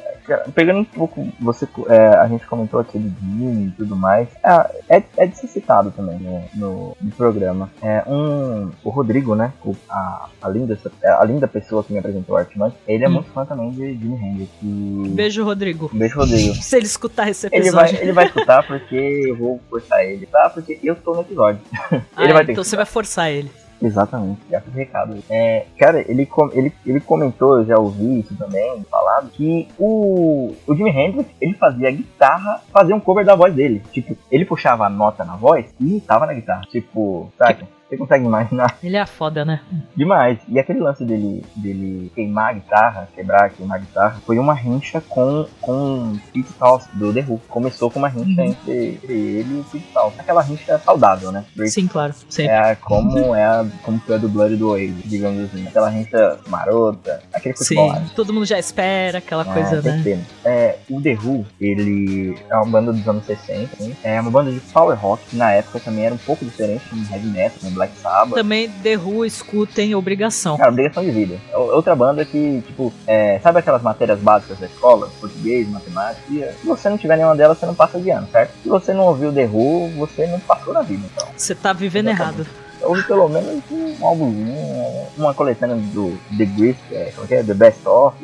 pegando um pouco, você, é, a gente comentou aqui do Jimmy e tudo mais, é, é, é de ser citado também no, no, no programa. É, um, o Rodrigo, né, o- a, a, linda, a linda pessoa que me apresentou o Artman, ele é Hum. muito fã também de Jimi Hendrix. E... Beijo, Rodrigo. Beijo, Rodrigo. Se ele escutar esse Ele vai, episódio. ele vai escutar porque eu vou forçar ele, tá? Porque eu tô no episódio. Ah, ele vai ter então que você vai forçar ele. Exatamente, já fiz recado. É, cara, ele, com- ele, ele comentou, eu já ouvi isso também, falado, que o, o Jimi Hendrix, ele fazia a guitarra fazer um cover da voz dele. Tipo, ele puxava a nota na voz e imitava na guitarra. Tipo, sabe? Você consegue imaginar Ele é foda, né? demais. E aquele lance dele, dele queimar a guitarra, quebrar, queimar a guitarra, foi uma rincha com, com Pete Toss, do The Who. Começou com uma rincha Uhum. entre, entre ele e o Pete Toss. Aquela rincha saudável, né? Sim, claro. Sempre. é como é a, como foi a do Blood do Oasis, digamos assim. Aquela rincha marota, aquele futebol. Sim, né? todo mundo já espera aquela É, coisa, né? É, o The Who, ele é uma banda dos anos 60, hein? é uma banda de power rock, que na época também era um pouco diferente no heavy metal, no Black Sabbath. Também The Who escutem obrigação. Cara, obrigação de vida. É Outra banda que, tipo, é, sabe aquelas matérias básicas da escola? Português, matemática? Se você não tiver nenhuma delas, você não passa de ano, certo? Se você não ouviu The Who, você não passou na vida, então. Você tá vivendo Exatamente. errado. Ouve pelo menos um álbumzinho, uma coletânea do The Griff, é, como que é? The Best Of,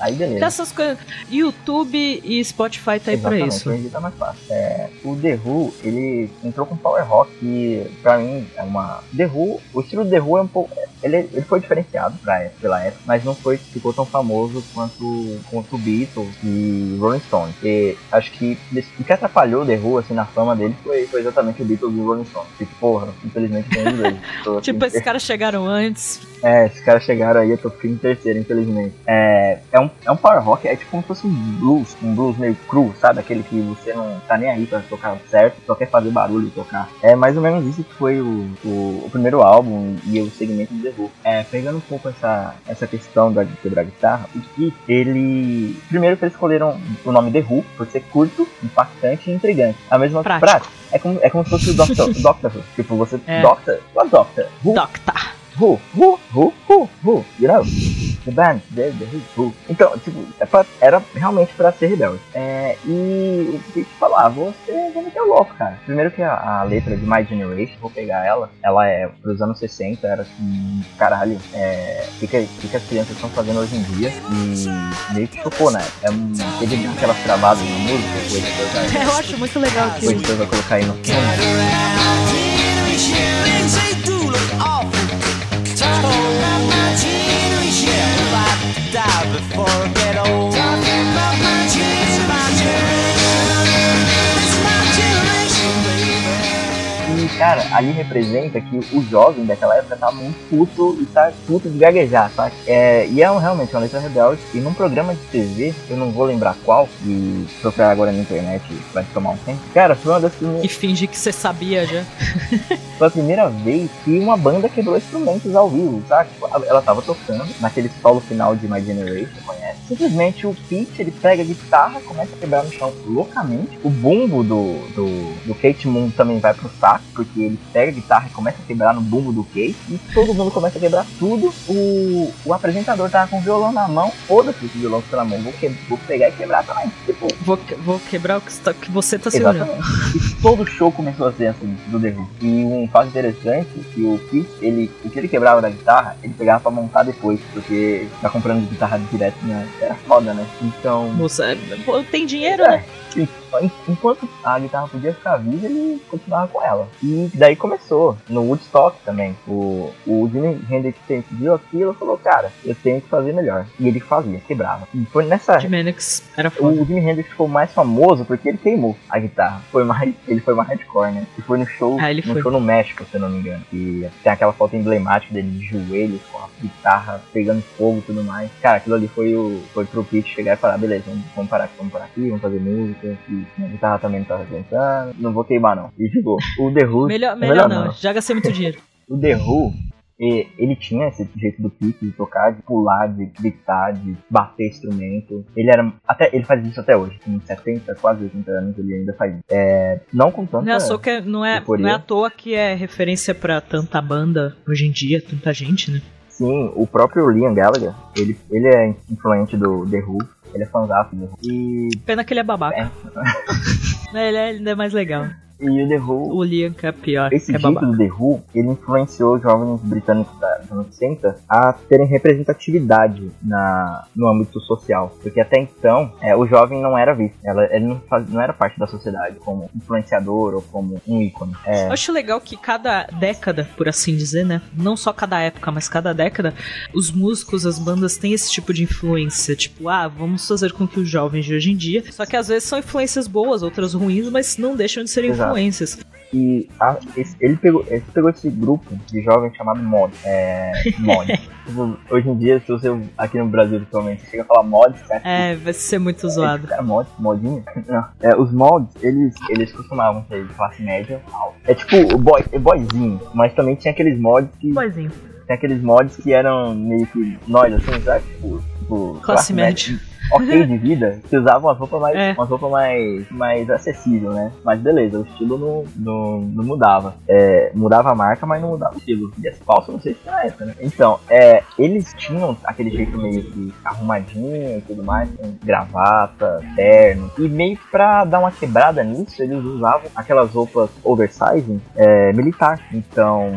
aí beleza. Dessas coisas. YouTube e Spotify tá aí pra isso. hoje tá mais fácil. É, o The Who, ele entrou com Power Rock, que pra mim é uma. The Who, o estilo do The Who é um pouco. Ele, ele foi diferenciado pra, pela época, mas não foi, ficou tão famoso quanto, quanto Beatles e Rolling Stones. E acho que o que atrapalhou o The Who, assim, na fama dele foi, foi exatamente o Beatles e o Rolling Stones. Tipo, porra, infelizmente Tipo, esses caras chegaram antes. É, esses caras chegaram aí, eu tô ficando em terceiro, infelizmente. É, é, um, é um power rock, é tipo como se fosse um blues, um blues meio cru, sabe? Aquele que você não tá nem aí pra tocar certo, só quer fazer barulho e tocar. É mais ou menos isso que foi o, o, o primeiro álbum e o segmento do The Who. É, pegando um pouco essa, essa questão da, de quebrar guitarra, o Keith, ele... Primeiro que eles escolheram o nome The Who, por ser curto, impactante e intrigante. A mesma prática. É como, é como se fosse o Doctor, Doctor Who. Tipo, você... É. Doctor? What Doctor? Who? Doctor. Who, who, who, who, who, you know? The band, the, the who. Então, tipo, é era realmente pra ser rebelde. É, e o Pete falou, ah, você vai meter o louco, cara. Primeiro que a, a letra de My Generation, vou pegar ela, ela é pros anos 60, era assim, caralho, é, o que, que, que que as crianças estão fazendo hoje em dia? E meio que chocou, né? É um, teve aquelas travadas na música, Eu acho muito legal o aquilo. editor vai colocar aí no fundo. die before I get old. Cara, ali representa que o jovem daquela época tá muito puto e tá puto de gaguejar, sabe? É, e é um- realmente uma letra rebelde. E num programa de TV, eu não vou lembrar qual, e procurar agora na internet vai tomar um tempo. Cara, foi uma das primeiras. E finge que você sabia já. Foi a primeira vez que uma banda quebrou instrumentos ao vivo, sabe? Tipo, ela tava tocando naquele solo final de My Generation, conhece? Simplesmente o Pete, ele pega a guitarra, começa a quebrar no chão loucamente. O bumbo do, do, do Kate Moon também vai pro saco, porque ele pega a guitarra e começa a quebrar no bumbo do Kate. E todo mundo começa a quebrar tudo. O, o apresentador tava com o violão na mão. Foda-se esse violão que tá na mão, vou, que, vou pegar e quebrar também. Tipo, Vou, vou quebrar o que, está- que você tá segurando. E todo show começou a ser assim, do The Who. E um fato interessante é que o Keith, ele, o que ele quebrava da guitarra, ele pegava pra montar depois, porque tá comprando guitarra direto, né? Era foda, né? Então. Moça, é, tem dinheiro, É, né? En- en- enquanto a guitarra podia ficar viva, ele continuava com ela. E daí começou, no Woodstock também. O, o Jimi Hendrix viu aquilo e falou, cara, eu tenho que fazer melhor. E ele fazia, quebrava. E foi nessa De Menix era foda. o Jimi Hendrix ficou mais famoso porque ele queimou a guitarra. Foi mais, ele foi mais hardcore, né? E foi no show, Ah, ele no foi. show no México, se eu não me engano. E tem aquela foto emblemática dele de joelhos com a guitarra pegando fogo e tudo mais. Cara, aquilo ali foi o foi pro Pete chegar e falar, beleza, vamos, vamos parar aqui, vamos parar aqui, vamos fazer música. E a guitarra também não tava aguentando, não vou queimar não. E jogou. O The Who, Melhor, melhor melhor não, não. já gastei muito dinheiro. o The Who, e- ele tinha esse jeito do Pete de tocar, de pular, de gritar, de bater instrumento. Ele era. Até, ele faz isso até hoje. Com 70, quase 80 anos, ele ainda faz isso. É, não com tanta. Não é, à toa que é- não, é, euforia. não é à toa que é referência pra tanta banda hoje em dia, tanta gente, né? Sim, o próprio Liam Gallagher, ele, ele é influente do The Who. Ele é fãzaço do. E, Pena que ele é babaca. Mas ele é ainda é mais legal. E o The Who O Liam que é Esse é jeito do The Who, ele influenciou os jovens britânicos da- anos 60 a terem representatividade na, no âmbito social. Porque até então, é, o jovem não era visto. Ela, ele não, faz- não era parte da sociedade como influenciador ou como um ícone. É, Eu acho legal que cada década, por assim dizer, né? Não só cada época, mas cada década, os músicos, as bandas têm esse tipo de influência. Tipo, ah, vamos fazer com que os jovens de hoje em dia. Só que às vezes são influências boas, outras ruins, mas não deixam de ser Exato. Influências. E a- esse- ele, pegou, ele pegou esse grupo de jovens chamado mod. É, mod. Tipo, Hoje em dia, se você aqui no Brasil, principalmente, chega a falar mod, cara, É, vai ser muito zoado. Cara, mod, modinho? Não. É, os mods, eles, eles costumavam ser de classe média alta. É tipo o boy, é boyzinho, mas também tinha aqueles mods que. Boizinho. Tem aqueles mods que eram meio que nós, assim, sabe? Tipo, tipo Classe média. Ok de vida, que usavam umas roupas mais, É. umas roupas mais, mais acessível, né? Mas beleza, o estilo não, não, não mudava. É, mudava a marca, mas não mudava o estilo. E as falsas, não sei se na época, né? Então, é, eles tinham aquele jeito meio que arrumadinho e tudo mais, com gravata, terno. E meio que pra dar uma quebrada nisso, eles usavam aquelas roupas oversizing é, militar. Então,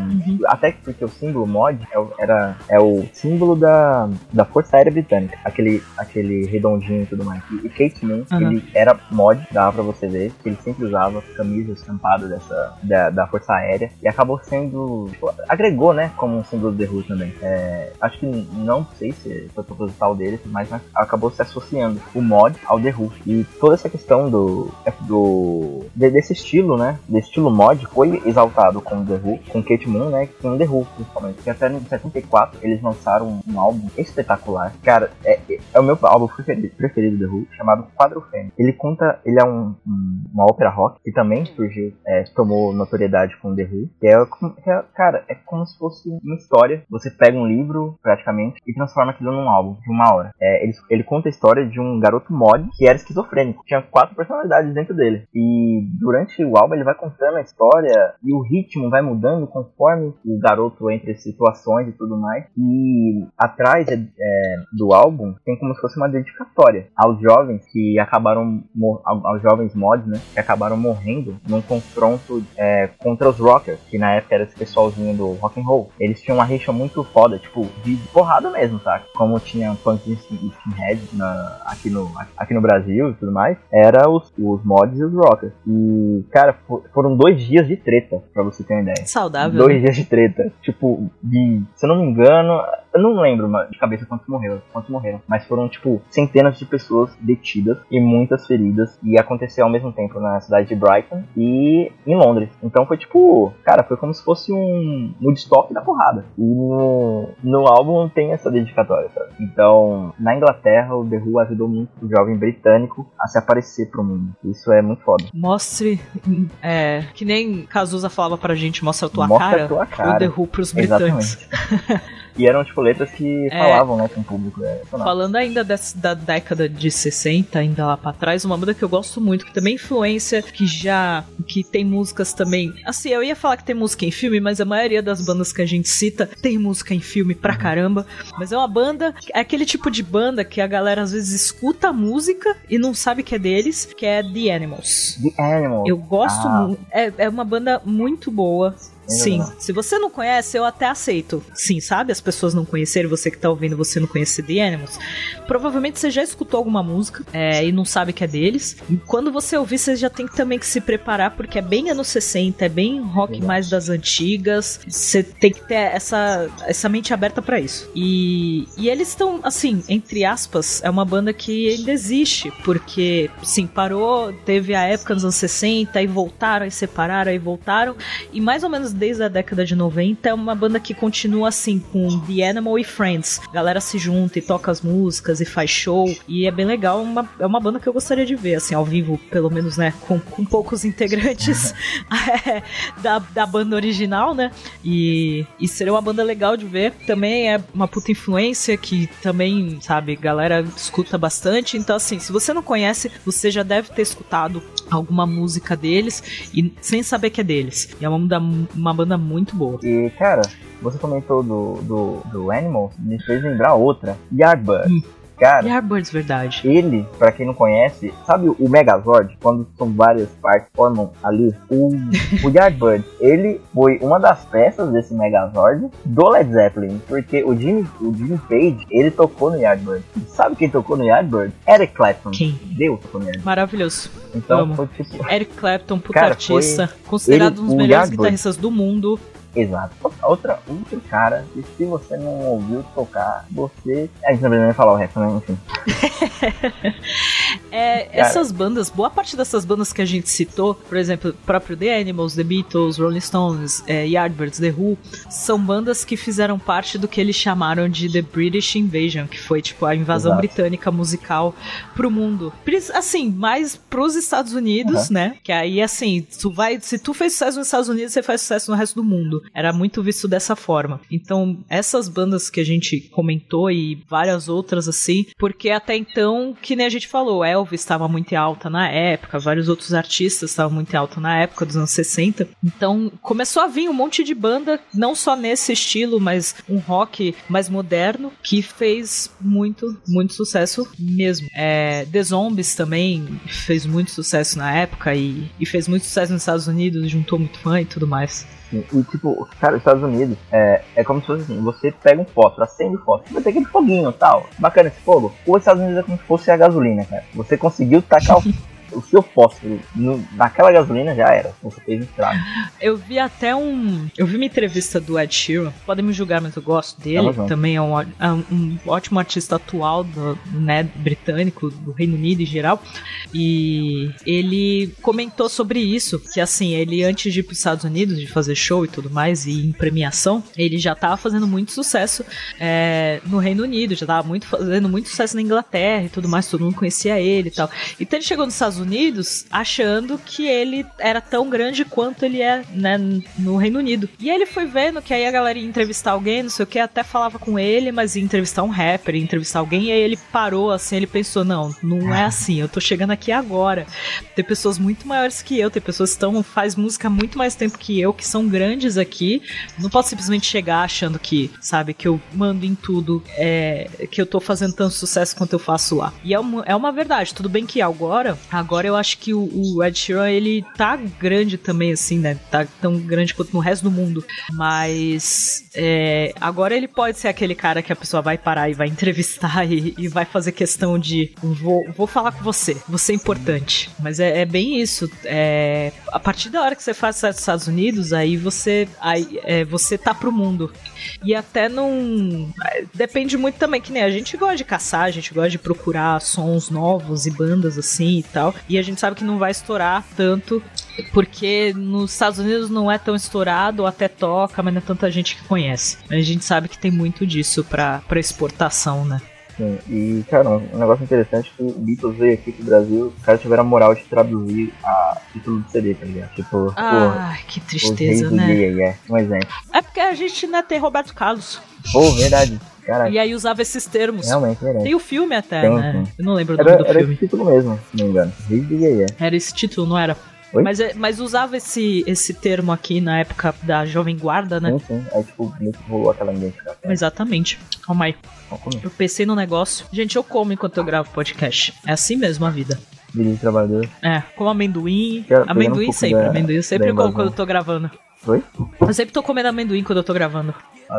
até que porque o símbolo mod é era, é o símbolo da, da Força Aérea Britânica, aquele, aquele redondinho e tudo mais. E, e Kate Moon, Aham. ele era mod, dava pra você ver, que ele sempre usava camisa estampada dessa, da, da Força Aérea, e acabou sendo, tipo, agregou, né, como um símbolo do The Who também. É, acho que não sei se foi proposital dele, mas acabou se associando o mod ao The Who. E toda essa questão do, do de- desse estilo, né, desse estilo mod, foi exaltado com The Who, com Kate Moon, né, com The Who, principalmente. Porque até em 74 eles lançaram um álbum espetacular. Cara, é, é- é o meu álbum preferido, preferido do Who, chamado Quadro Fêmea. Ele conta, ele é um, um- uma ópera rock que também surgiu, é, tomou notoriedade com The Who. Que é, que é- cara, é como se fosse uma história. Você pega um livro, praticamente, e transforma aquilo num álbum de uma hora. É, ele, ele conta a história de um garoto mod que era esquizofrênico. Tinha quatro personalidades dentro dele. E durante o álbum ele vai contando a história e o ritmo vai mudando conforme o garoto entra em situações e tudo mais. E atrás é, é, do álbum tem como se fosse uma dedicatória aos jovens que acabaram aos jovens mods, né? Que acabaram morrendo num confronto é, contra os rockers, que na época era esse pessoalzinho do rock and roll. Eles tinham uma rixa muito foda, tipo, de porrada mesmo, saca? Como tinha punk e skin- skinhead na, aqui, no, aqui no Brasil e tudo mais, era os, os mods e os rockers. E, cara, fo- foram dois dias de treta, pra você ter uma ideia. Saudável. Dois né? dias de treta. Tipo, de. Se eu não me engano, eu não lembro mano, de cabeça quantos morreram, quantos morreram. Mas foram, tipo, centenas de pessoas detidas e muitas feridas. E aconteceu ao mesmo tempo na cidade de Brighton e em Londres. Então foi tipo, cara, foi como se fosse um Woodstock da porrada. E no, no álbum tem essa dedicatória, sabe? Então, na Inglaterra, o The Who ajudou muito o jovem britânico a se aparecer pro mundo. Isso é muito foda. Mostre, é, que nem Cazuza falava pra gente, mostra a tua Mostra cara. a tua cara. O The Who pros britânicos. E eram, tipo, letras que É. falavam, né, com o público. É. Falando ainda dessa, da década de 60, ainda lá pra trás, uma banda que eu gosto muito, que também é influência, que já. que tem músicas também. Assim, eu ia falar que tem música em filme, mas a maioria das bandas que a gente cita tem música em filme pra caramba. Mas é uma banda. É aquele tipo de banda que a galera às vezes escuta a música e não sabe que é deles, que é The Animals. The Animals. Eu gosto Ah. muito. É, é uma banda muito boa. Sim, se você não conhece, eu até aceito. Sim, sabe? As pessoas não conhecerem, você que tá ouvindo, você não conhece The Animals. Provavelmente você já escutou alguma música é, e não sabe que é deles. E quando você ouvir, você já tem que também que se preparar, porque é bem anos 60, é bem rock mais das antigas. Você tem que ter essa, essa mente aberta pra isso. E, e eles estão, assim, entre aspas, é uma banda que ainda existe, porque, sim, parou, teve a época nos anos 60, aí voltaram, aí separaram, aí voltaram. E mais ou menos desde a década de 90 é uma banda que continua assim, com The Animal e Friends. A galera se junta e toca as músicas e faz show. E é bem legal, uma, é uma banda que eu gostaria de ver, assim, ao vivo, pelo menos, né? Com, com poucos integrantes é, da, da banda original, né? E, e seria uma banda legal de ver. Também é uma puta influência que também, sabe, galera escuta bastante. Então, assim, se você não conhece, você já deve ter escutado alguma música deles e sem saber que é deles. E é uma banda, uma banda muito boa. E, cara, você comentou do, do, do Animals, me fez lembrar outra. Yardbird. Hum. Cara, Yardbirds, verdade. ele, pra quem não conhece, sabe o Megazord? Quando são várias partes formam ali? O, o Yardbird, ele foi uma das peças desse Megazord do Led Zeppelin. Porque o Jimmy, o Jimmy Page, ele tocou no Yardbird. Sabe quem tocou no Yardbird? Eric Clapton. Quem? Deus tocou no Yardbird. Maravilhoso. Então foi tipo. Eric Clapton, puta Cara, foi- artista, considerado ele- um dos melhores Yardbird. guitarristas do mundo. Exato. Outra, outro cara, que se você não ouviu tocar, você. A gente não nem falar o resto, né? Enfim. É, essas bandas, boa parte dessas bandas que a gente citou, por exemplo, próprio The Animals, The Beatles, Rolling Stones, é, Yardbirds, The Who, são bandas que fizeram parte do que eles chamaram de The British Invasion, que foi tipo a invasão Exato. britânica musical pro mundo. Assim, mais pros Estados Unidos, né? Que aí, assim, tu vai, se tu fez sucesso nos Estados Unidos, você faz sucesso no resto do mundo. Era muito visto dessa forma. Então, essas bandas que a gente comentou e várias outras assim, porque até então, que nem a gente falou, Elvis estava muito alta na época, vários outros artistas estavam muito alta na época dos anos 60. Então, começou a vir um monte de banda, não só nesse estilo, mas um rock mais moderno, que fez muito, muito sucesso mesmo. É, The Zombies também fez muito sucesso na época e, e fez muito sucesso nos Estados Unidos, juntou muito fã e tudo mais. E, e, tipo, cara, os Estados Unidos é, é como se fosse assim: você pega um fósforo, acende o fósforo, vai ter aquele foguinho tal. Bacana esse fogo. Os Estados Unidos é como se fosse a gasolina, cara. Você conseguiu tacar o, o seu fósforo no- naquela gasolina, já era. Você fez um estrago. Eu vi até um. Eu vi uma entrevista do Ed Sheeran. Podem me julgar, mas eu gosto dele. Também é um, é um ótimo artista atual do, né, britânico, do Reino Unido em geral. E ele comentou sobre isso. Que assim, ele antes de ir para os Estados Unidos, de fazer show e tudo mais, e em premiação, ele já tava fazendo muito sucesso é, no Reino Unido, já tava muito, fazendo muito sucesso na Inglaterra e tudo mais, todo mundo conhecia ele e tal. Então ele chegou nos Estados Unidos achando que ele era tão grande quanto ele é né, no Reino Unido. E ele foi vendo que aí a galera ia entrevistar alguém, não sei o que, até falava com ele, mas ia entrevistar um rapper, ia entrevistar alguém, e aí ele parou assim, ele pensou, não, não é assim, eu tô chegando aqui agora. Tem pessoas muito maiores que eu, tem pessoas que estão, faz música muito mais tempo que eu, que são grandes aqui. Não posso simplesmente chegar achando que, sabe, que eu mando em tudo, é, que eu tô fazendo tanto sucesso quanto eu faço lá. E é uma, é uma verdade, tudo bem que agora, agora eu acho que o, o Ed Sheeran, ele tá grande também, assim, né? Tá tão grande quanto no resto do mundo. Mas é, agora ele pode ser aquele cara que a pessoa vai parar e vai entrevistar e, e vai fazer questão de vou, vou falar com você, você é importante. Mas é, é bem isso. É, a partir da hora que você faz Estados Unidos, aí você, aí, é, você tá pro mundo. E até não. Depende muito também, que nem a gente gosta de caçar, a gente gosta de procurar sons novos e bandas assim e tal. E a gente sabe que não vai estourar tanto, porque nos Estados Unidos não é tão estourado, ou até toca, mas não é tanta gente que conhece. A gente sabe que tem muito disso pra exportação, né? Sim, e, cara, um negócio interessante é que o Beatles veio aqui pro Brasil, os caras tiveram a moral de traduzir a título do CD, tá ligado? Tipo, Ai, que pô, os reis tristeza, do né? Yeah, yeah. Um exemplo. É porque a gente ainda tem Roberto Carlos. Pô, verdade. Caraca, E aí usava esses termos. realmente, verdade. Tem o filme até, Tem, né? sim. Eu não lembro o nome Era, do era filme. esse título mesmo, se não me engano. Do. Era esse título, não era? Oi? Mas, é- mas usava esse, esse termo aqui na época da Jovem Guarda, né? Sim, sim. Aí, tipo, meio que rolou aquela identificação. Exatamente. Calma aí. Comer. Eu pensei no negócio. Gente, eu como enquanto eu gravo podcast. É assim mesmo a vida. Vida de trabalhador. É, como amendoim. Quero um amendoim pouco sempre, da- amendoim. Eu sempre como quando eu tô gravando. Oi? Eu sempre tô comendo amendoim quando eu tô gravando.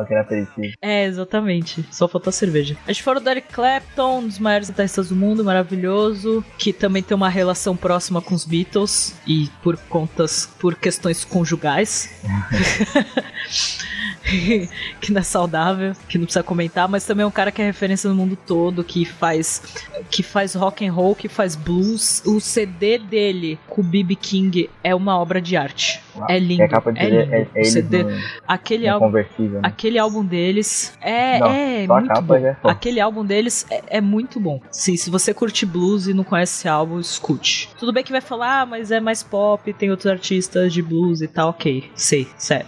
Queria aperitivo. É, exatamente. Só faltou cerveja. A gente falou do Eric Clapton, um dos maiores guitarristas do mundo, maravilhoso, que também tem uma relação próxima com os Beatles e por contas, por questões conjugais. que não é saudável, que não precisa comentar, mas também é um cara que é referência no mundo todo, que faz que faz rock and roll, que faz blues. O CD dele com o B.B. King é uma obra de arte. É lindo. É capa de é lindo. é, é CD, no, aquele no álbum né? Aquele álbum deles é, Não, é muito bom. é. Aquele álbum deles é, é muito bom. Sim, se você curte blues e não conhece esse álbum, escute. Tudo bem que vai falar, ah, mas é mais pop, tem outros artistas de blues e tal, ok. Sei, sério.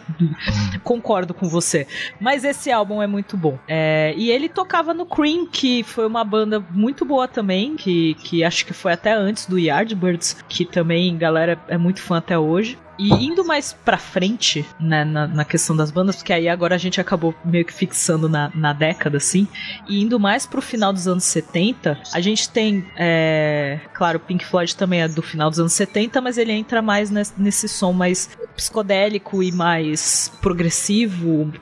Concordo com você. Mas esse álbum é muito bom. É, e ele tocava no Cream, que foi uma banda muito boa também, que, que acho que foi até antes do Yardbirds, que também galera é muito fã até hoje. E indo mais pra frente, né, na, na questão das bandas, porque aí agora a gente acabou meio que fixando na, na década, assim, e indo mais pro final dos anos 70, a gente tem, é, claro, Pink Floyd também é do final dos anos 70, mas ele entra mais nesse, nesse som mais psicodélico e mais progressivo,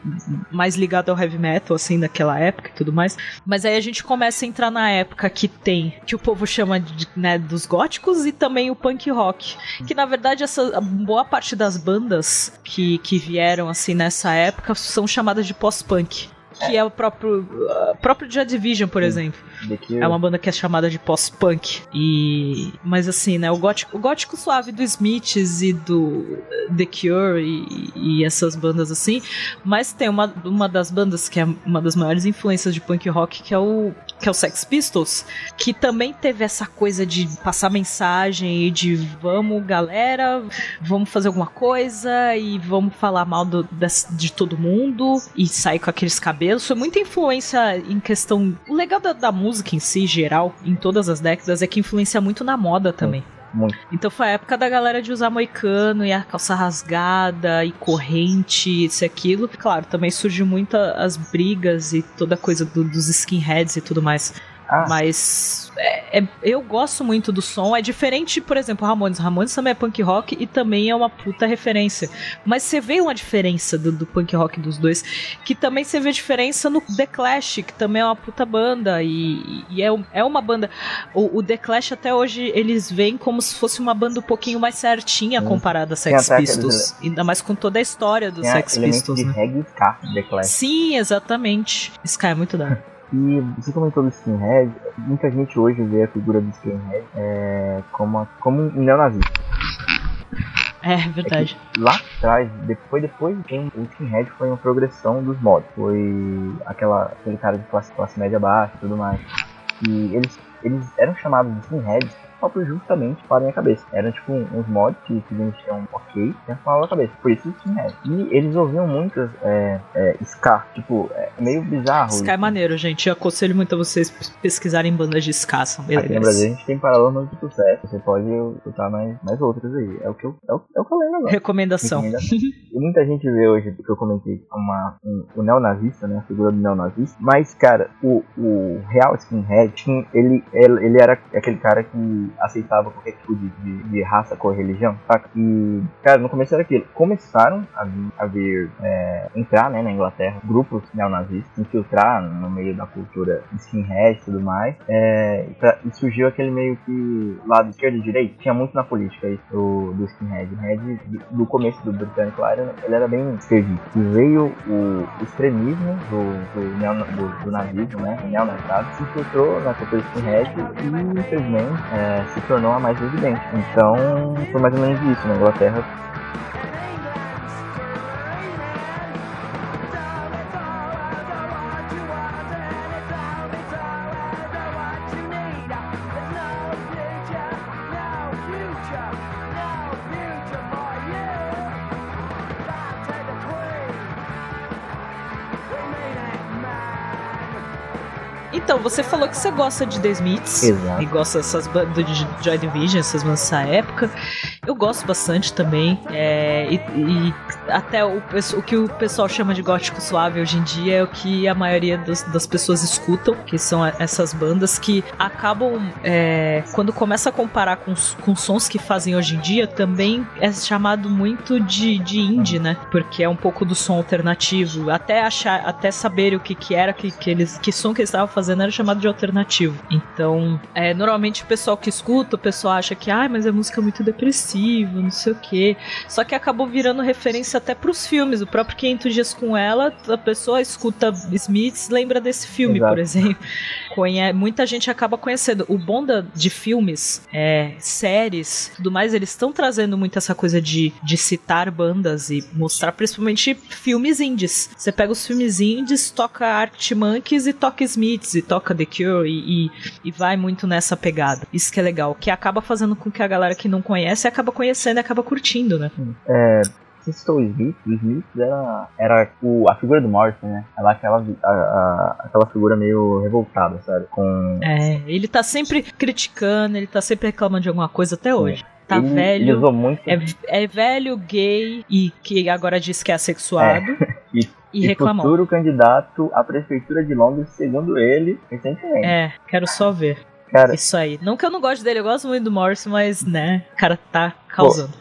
mais ligado ao heavy metal, assim, naquela época e tudo mais. Mas aí a gente começa a entrar na época que tem, que o povo chama de, né, dos góticos e também o punk rock. Que na verdade essa a boa parte das bandas que, que vieram assim nessa época são chamadas de pós-punk. Que é o próprio, uh, próprio Joy Division, por exemplo. The Cure. É uma banda que é chamada de pós-punk. E. Mas assim, né? O gótico, o gótico suave do Smiths e do The Cure e, e essas bandas assim. Mas tem uma, uma das bandas que é uma das maiores influências de punk rock, que é o. Que é o Sex Pistols, que também teve essa coisa de passar mensagem e de vamos, galera, vamos fazer alguma coisa e vamos falar mal do- das- de todo mundo e sair com aqueles cabelos. Foi muita influência em questão. O legal da, da música em si, geral, em todas as décadas, é que influencia muito na moda também. Muito. Então foi a época da galera de usar moicano e a calça rasgada e corrente, isso e aquilo. Claro, também surgiu muito as brigas e toda a coisa do- dos skinheads e tudo mais. Ah, Mas é- é- eu gosto muito do som. É diferente, por exemplo, Ramones. Ramones também é punk rock e também é uma puta referência. Mas você vê uma diferença do, do punk rock dos dois. Que também você vê diferença no The Clash, que também é uma puta banda. E, e é, é uma banda. O, o The Clash até hoje eles veem como se fosse uma banda um pouquinho mais certinha Sim. comparada a Sex aqueles Pistols. Ainda mais com toda a história do tem Sex Pistols, de né? reggae ska, The Clash. Sim, exatamente. Sky é muito da. E você comentou do skinhead, muita gente hoje vê a figura do skinhead é, como, como um neonazista. É verdade. Lá atrás, depois, depois o skinhead foi uma progressão dos mods. Foi aquela, aquele cara de classe, classe média baixa e tudo mais. E eles, eles eram chamados de skinheads próprio justamente para a minha cabeça. Eram tipo uns mods que que eles tinham ok, transformavam a cabeça. Por isso skinhead. E eles ouviam muitas é, é, ska, tipo, é meio bizarro. Ska é maneiro, gente. Eu aconselho muito a vocês pesquisarem bandas de ska, são bem Aqui no. Brasil a gente tem Paralamas de Sucesso. Você pode escutar mais, mais outras aí. É o que eu, é o, é o que eu lembro agora. Recomendação. Recomendação. E muita gente vê hoje, que eu comentei, uma, um, o neonazista, né? A figura do neonazista. Mas, cara, o, o real skinhead, tinha- ele, ele, ele era aquele cara que aceitava qualquer tipo de, de, de raça, cor, religião, saca? E, cara, no começo era aquilo. Começaram a vir, a vir é, entrar, né, na Inglaterra, grupos neonazistas, infiltrar no meio da cultura skinhead e tudo mais. É, pra- e surgiu aquele meio que lado esquerdo e direito. Tinha muito na política isso do, do skinhead. O skinhead, do, começo do britânico lá, ele, era bem esquerdista. E veio o extremismo do, do, neo- do, do nazismo, né? Neonazismo, se infiltrou na cultura skinhead e, infelizmente, é, se tornou a mais evidente. Então, foi mais ou menos isso. Na Inglaterra, você gosta de The Smiths. Exato. E gosta dessas bandas de Joy Division, essas bandas dessa época. Eu gosto bastante também. é, e, e até o, o que o pessoal chama de gótico suave hoje em dia é o que a maioria dos- das pessoas escutam, que são a- essas bandas que acabam, é, quando começa a comparar com, com sons que fazem hoje em dia, também é chamado muito de, de indie, né? Porque é um pouco do som alternativo. Até achar, até saber o que, que era, que, que, eles, que som que eles estavam fazendo era chamado de alternativo. Então, é, normalmente o pessoal que escuta, o pessoal acha que, ai, mas é música muito depressiva, não sei o quê. Só que acabou virando referência até pros filmes. O próprio 500 Dias com Ela, a pessoa escuta Smiths, lembra desse filme, Exato. por exemplo. Conhe muita gente acaba conhecendo. O bom da- de filmes, é, séries, tudo mais, eles estão trazendo muito essa coisa de, de citar bandas e mostrar principalmente filmes indies. Você pega os filmes indies, toca Arctic Monkeys e toca Smiths e toca The Cure e, e, e vai muito nessa pegada. Isso que é legal, que acaba fazendo com que a galera que não conhece acaba conhecendo e acaba curtindo, né? É, você citou o Smith, o Smith era, era o, a figura do Morrison, né? Ela é aquela, a- a- aquela figura meio revoltada, sabe? Com, É, ele tá sempre criticando, ele tá sempre reclamando de alguma coisa até hoje. tá ele, velho. Ele usou muito. É, é velho, gay e que agora diz que é assexuado. E, E reclamou. futuro candidato à prefeitura de Londres, segundo ele, recentemente. É, quero só ver. Cara, Isso aí. Não que eu não goste dele, eu gosto muito do Morrison, mas, né, o cara tá causando.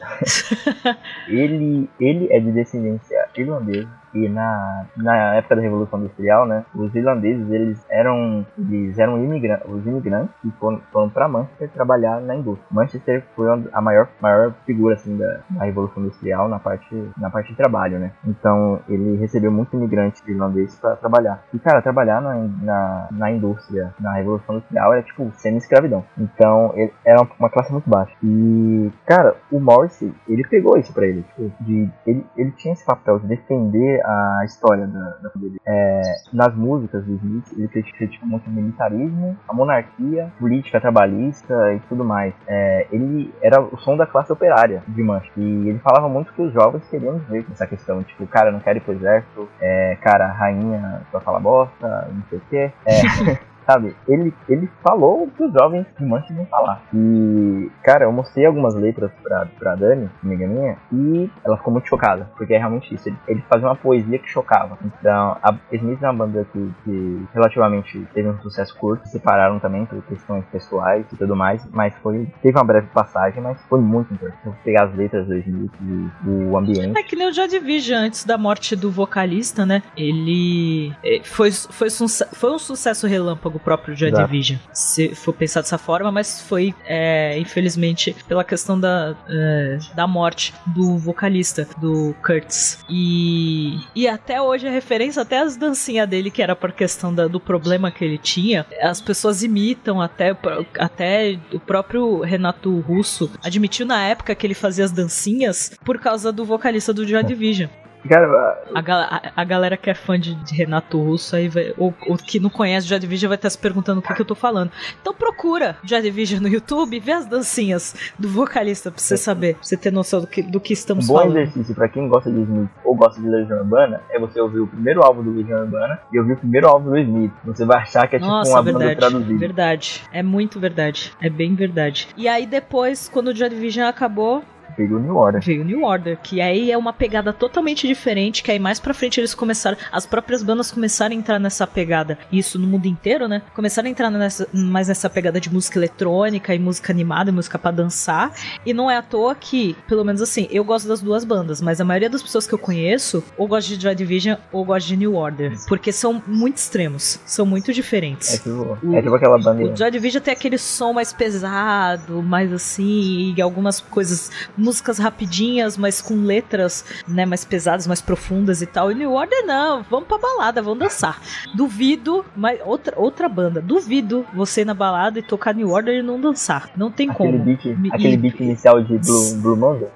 ele, ele é de descendência irlandesa e na, na época da Revolução Industrial, né, os irlandeses eles eram eles eram imigrantes, os imigrantes que foram, foram para Manchester trabalhar na indústria. Manchester foi a maior maior figura assim da, da Revolução Industrial na parte na parte de trabalho, né. Então ele recebeu muitos imigrantes irlandeses para trabalhar. E cara, trabalhar na, na, na indústria na Revolução Industrial era tipo semi-escravidão. Então ele era uma classe muito baixa. E cara, o Morrissey ele pegou isso para ele, tipo, de ele, ele tinha esse papel de defender a história da, da. É, nas músicas do Smith, ele critica muito o militarismo, a monarquia, política trabalhista e tudo mais. É, ele era o som da classe operária de Manchester. E ele falava muito que os jovens queriam ver essa questão. Tipo, cara, não quero ir pro exército. É, cara, rainha só fala bosta, não sei o quê. É, sabe? Ele, ele falou o que os jovens de Manchester iam falar. E, cara, eu mostrei algumas letras pra, pra Dani, amiga minha, e ela ficou muito chocada, porque é realmente isso. Ele, fazia uma poesia que chocava. Então, a Smith é uma banda que, que relativamente teve um sucesso curto, se separaram também por questões pessoais e tudo mais, mas foi, teve uma breve passagem, mas foi muito importante. Pegar as letras do Smith e o ambiente. É que nem o Joy Division, antes da morte do vocalista, né? Ele é, foi, foi, foi um sucesso relâmpago o próprio Joy Exato. Division, se for pensar dessa forma, mas foi, é, infelizmente, pela questão da, é, da morte do vocalista, do Kurtz. E, e até hoje a referência, até as dancinhas dele, que era por questão da- do problema que ele tinha, as pessoas imitam, até, até o próprio Renato Russo admitiu na época que ele fazia as dancinhas por causa do vocalista do Joy Division. Cara, A, gal- a- a galera que é fã de, de Renato Russo aí vai, ou, ou que não conhece Joy Division vai estar se perguntando o que, que eu tô falando. Então procura Joy Division no YouTube e vê as dancinhas do vocalista pra você saber, pra você ter noção do que, do que Um estamos bom falando. exercício pra quem gosta de Smith ou gosta de Legião Urbana é você ouvir o primeiro álbum do Legião Urbana e ouvir o primeiro álbum do Smith. Você vai achar que é tipo Nossa, uma banda verdade. traduzida. Verdade. É muito verdade. É bem verdade. E aí depois, quando o Joy Division acabou, Veio o New Order. veio o New Order, que aí é uma pegada totalmente diferente, que aí mais pra frente eles começaram, as próprias bandas começaram a entrar nessa pegada, isso no mundo inteiro, né? Começaram a entrar nessa, mais nessa pegada de música eletrônica e música animada, e música pra dançar, e não é à toa que, pelo menos assim, eu gosto das duas bandas, mas a maioria das pessoas que eu conheço ou gosta de Joy Division ou gosta de New Order, porque são muito extremos, são muito É diferentes. tipo, é tipo aquela banda. O Joy Division tem aquele som mais pesado, mais assim, e algumas coisas, músicas rapidinhas, mas com letras, né, mais pesadas, mais profundas e tal. E New Order não, vamos pra balada, vamos dançar. Duvido, mas outra, outra banda, duvido você ir na balada e tocar New Order e não dançar. Não tem Aquele como. beat, E- aquele beat inicial de Blue, Blue Monday.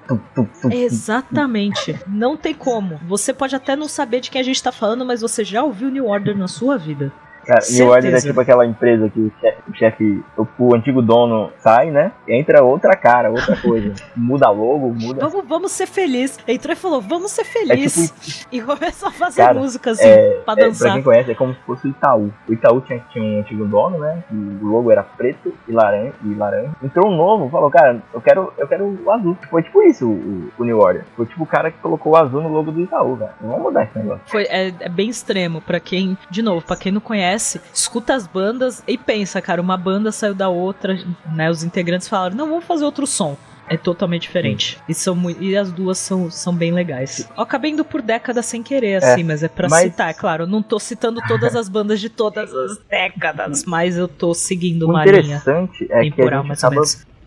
Exatamente. Não tem como. Você pode até não saber de quem a gente tá falando, mas você já ouviu New Order na sua vida. Cara, New Order é certeza. tipo aquela empresa que o chefe, o, chefe- o, o antigo dono sai, né? Entra outra cara, outra coisa. muda logo, muda. Vamos, vamos ser felizes. Entrou e falou, vamos ser felizes. É tipo- E começou a fazer Cara, música assim, É, pra é, pra dançar. quem conhece, é como se fosse o Itaú. O Itaú tinha, tinha um antigo dono, né? E o logo era preto e laranja. E laranja. Entrou um novo, falou, cara, eu quero, eu quero o azul. Foi tipo isso o, o New Order. Foi tipo o cara que colocou o azul no logo do Itaú, cara. Vamos mudar esse negócio. Foi, é, é bem extremo pra quem, de novo, pra quem não conhece, escuta as bandas e pensa, cara, uma banda saiu da outra, né? Os integrantes falaram, não, vamos fazer outro som. É totalmente diferente. E, são e as duas são, são bem legais. Eu acabei indo por décadas sem querer, assim, mas é pra mas- citar. É claro, eu não tô citando todas as bandas de todas as décadas, mas eu tô seguindo O uma linha interessante é que a gente acaba.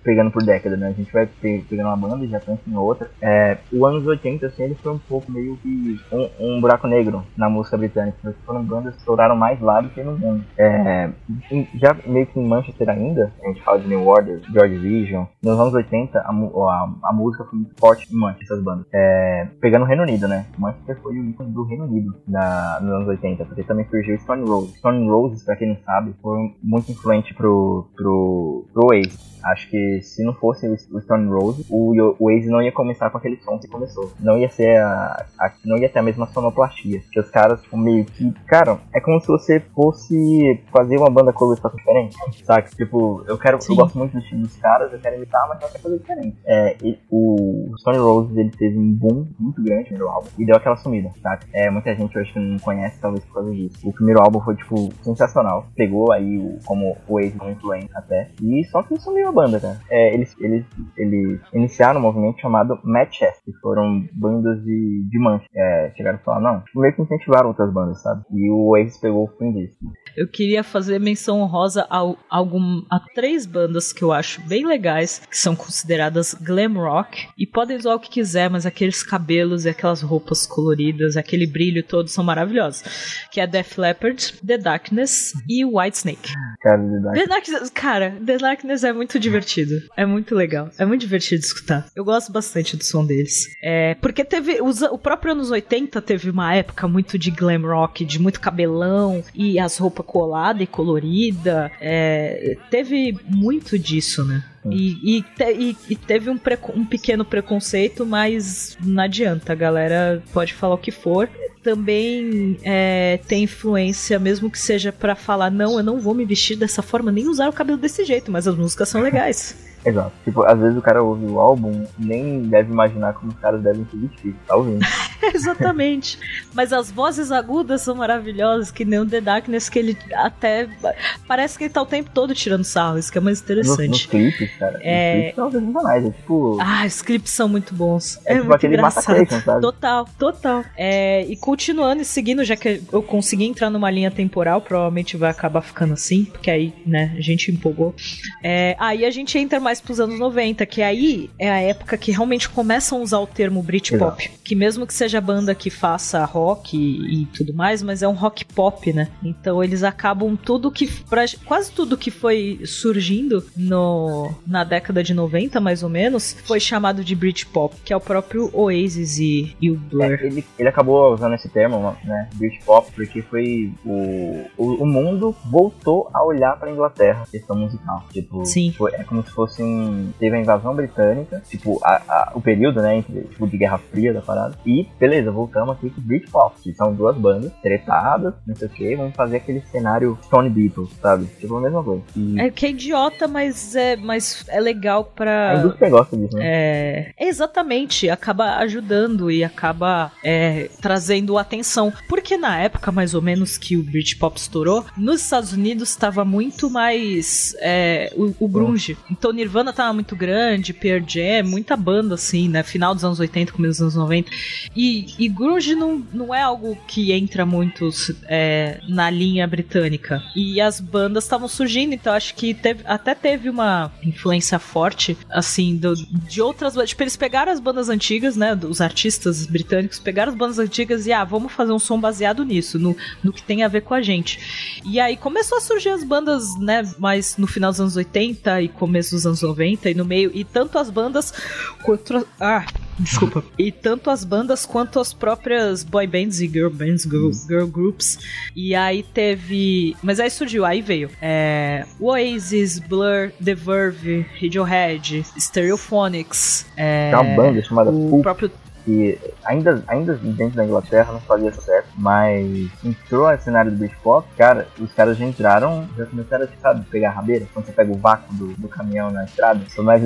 Pegando por década, né? A gente vai pe- pegando uma banda e já pensa em outra. É, o anos 80, assim, ele foi um pouco meio que um, um buraco negro na música britânica. porque Foram bandas que estouraram mais lá do que no mundo. É, já meio que em Manchester ainda, a gente fala de New Order, Joy Division. Nos anos 80, a, a, a música foi muito forte em Manchester, essas bandas. É, pegando o Reino Unido, né? Manchester foi o ícone do Reino Unido na, nos anos 80, porque também surgiu Stone Roses. Stone Roses, pra quem não sabe, foi muito influente pro, pro, pro Oasis. Acho que se não fosse o Stone Rose, o, o Waze não ia começar com aquele som que começou. Não ia ser a, a- não ia ter a mesma sonoplastia. Que os caras tipo, meio que, cara, é como se você fosse fazer uma banda cover só diferente, saca? Tipo, eu quero, Sim. eu gosto muito do estilo dos caras, eu quero imitar, mas eu quero fazer diferente. É, e o Stone Roses ele teve um boom muito grande no primeiro álbum e deu aquela sumida, saca? É, muita gente hoje que não conhece, talvez por causa disso. O primeiro álbum foi, tipo, sensacional. Pegou aí o, como o Waze como influência até. E só que sumiu a banda, cara. É, eles, eles, eles iniciaram um movimento chamado Manchester, que foram bandas de, de Manchester. É, chegaram a falar, não, meio que incentivaram outras bandas, sabe? E o Waze pegou o fim disso. Eu queria fazer menção honrosa a, algum, a três bandas que eu acho bem legais, que são consideradas glam rock. E podem usar o que quiser, mas aqueles cabelos e aquelas roupas coloridas, aquele brilho todo são maravilhosos. Que é Def Leppard, The Darkness e Whitesnake. Cara, de verdade. The Darkness, cara, The Darkness é muito divertido. É muito legal. É muito divertido escutar. Eu gosto bastante do som deles. É, porque teve. os- o próprio anos 80 teve uma época muito de glam rock, de muito cabelão e as roupas coladas e colorida. É, teve muito disso, né? E, e te- e- e teve um, um pequeno preconceito, mas não adianta, a galera pode falar o que for. Também é, tem influência, mesmo que seja pra falar, não, eu não vou me vestir dessa forma, nem usar o cabelo desse jeito, mas as músicas são legais. Exato. Tipo, às vezes o cara ouve o álbum nem deve imaginar como os caras devem se vestir. Tá ouvindo? Exatamente. Mas as vozes agudas são maravilhosas, que nem o The Darkness, que ele até. Parece que ele tá o tempo todo tirando sarro, isso que é mais Nos, nos interessante. clipes, cara. É. Os clipes são sensacionais. É tipo. Ah, os clipes são muito bons. é É, tipo muito aquele. Massacration, sabe? Total, total. É, e continuando e seguindo, já que eu consegui entrar numa linha temporal, provavelmente vai acabar ficando assim, porque aí, né, a gente empolgou. É, aí a gente entra mais pros anos 90, que aí é a época que realmente começam a usar o termo Britpop. Que mesmo que seja banda que faça rock e, e tudo mais, mas é um rock pop, né? Então eles acabam tudo que. pra- quase tudo que foi surgindo no, na década de 90, mais ou menos, foi chamado de Britpop, que é o próprio Oasis e, e o Blur. É, ele, ele acabou usando esse termo, né, Britpop, porque foi o, o, o mundo voltou a olhar pra Inglaterra, questão musical. Tipo, Sim. foi- é como se fosse um, teve a invasão britânica, tipo, a, a- o período, né, entre, tipo, de Guerra Fria da parada, e beleza, voltamos aqui com Britpop, que são duas bandas tretadas, não sei o que, vamos fazer aquele cenário Stone Beatles, sabe? Tipo, a mesma coisa. E É que é idiota, mas é, mas é legal pra. a indústria gosta disso, né? É, exatamente, acaba ajudando e acaba é, trazendo atenção. Porque na época, mais ou menos, que o Britpop estourou, nos Estados Unidos estava muito mais é, o, o grunge. Então Nirvana tava muito grande, Pearl Jam, muita banda assim, né? Final dos anos 80, começo dos anos 90. E, e grunge não, não é algo que entra muito é, na linha britânica. E as bandas estavam surgindo, então acho que teve- até teve uma influência forte, assim, do- de outras bandas. Tipo, eles pegaram as bandas antigas, né? Os artistas britânicos pegaram as bandas antigas e, ah, vamos fazer um som baseado nisso, no, no que tem a ver com a gente. E aí começou a surgir as bandas, né? Mais no final dos anos 80 e começo dos anos 90 e no meio. E tanto as bandas quanto. Ah, desculpa. E tanto as bandas quanto as próprias boy bands e girl bands, girl, girl groups. E aí teve. Mas aí surgiu, aí veio. É, Oasis, Blur, The Verve, Radiohead, Stereophonics. É, Tem uma banda chamada o Pulp, próprio. Que ainda, ainda dentro da Inglaterra não fazia sucesso, mas entrou no cenário do Britpop, cara, os caras já entraram, já começaram a, sabe, pegar a rabeira, quando você pega o vácuo do, do caminhão na estrada, foi mais,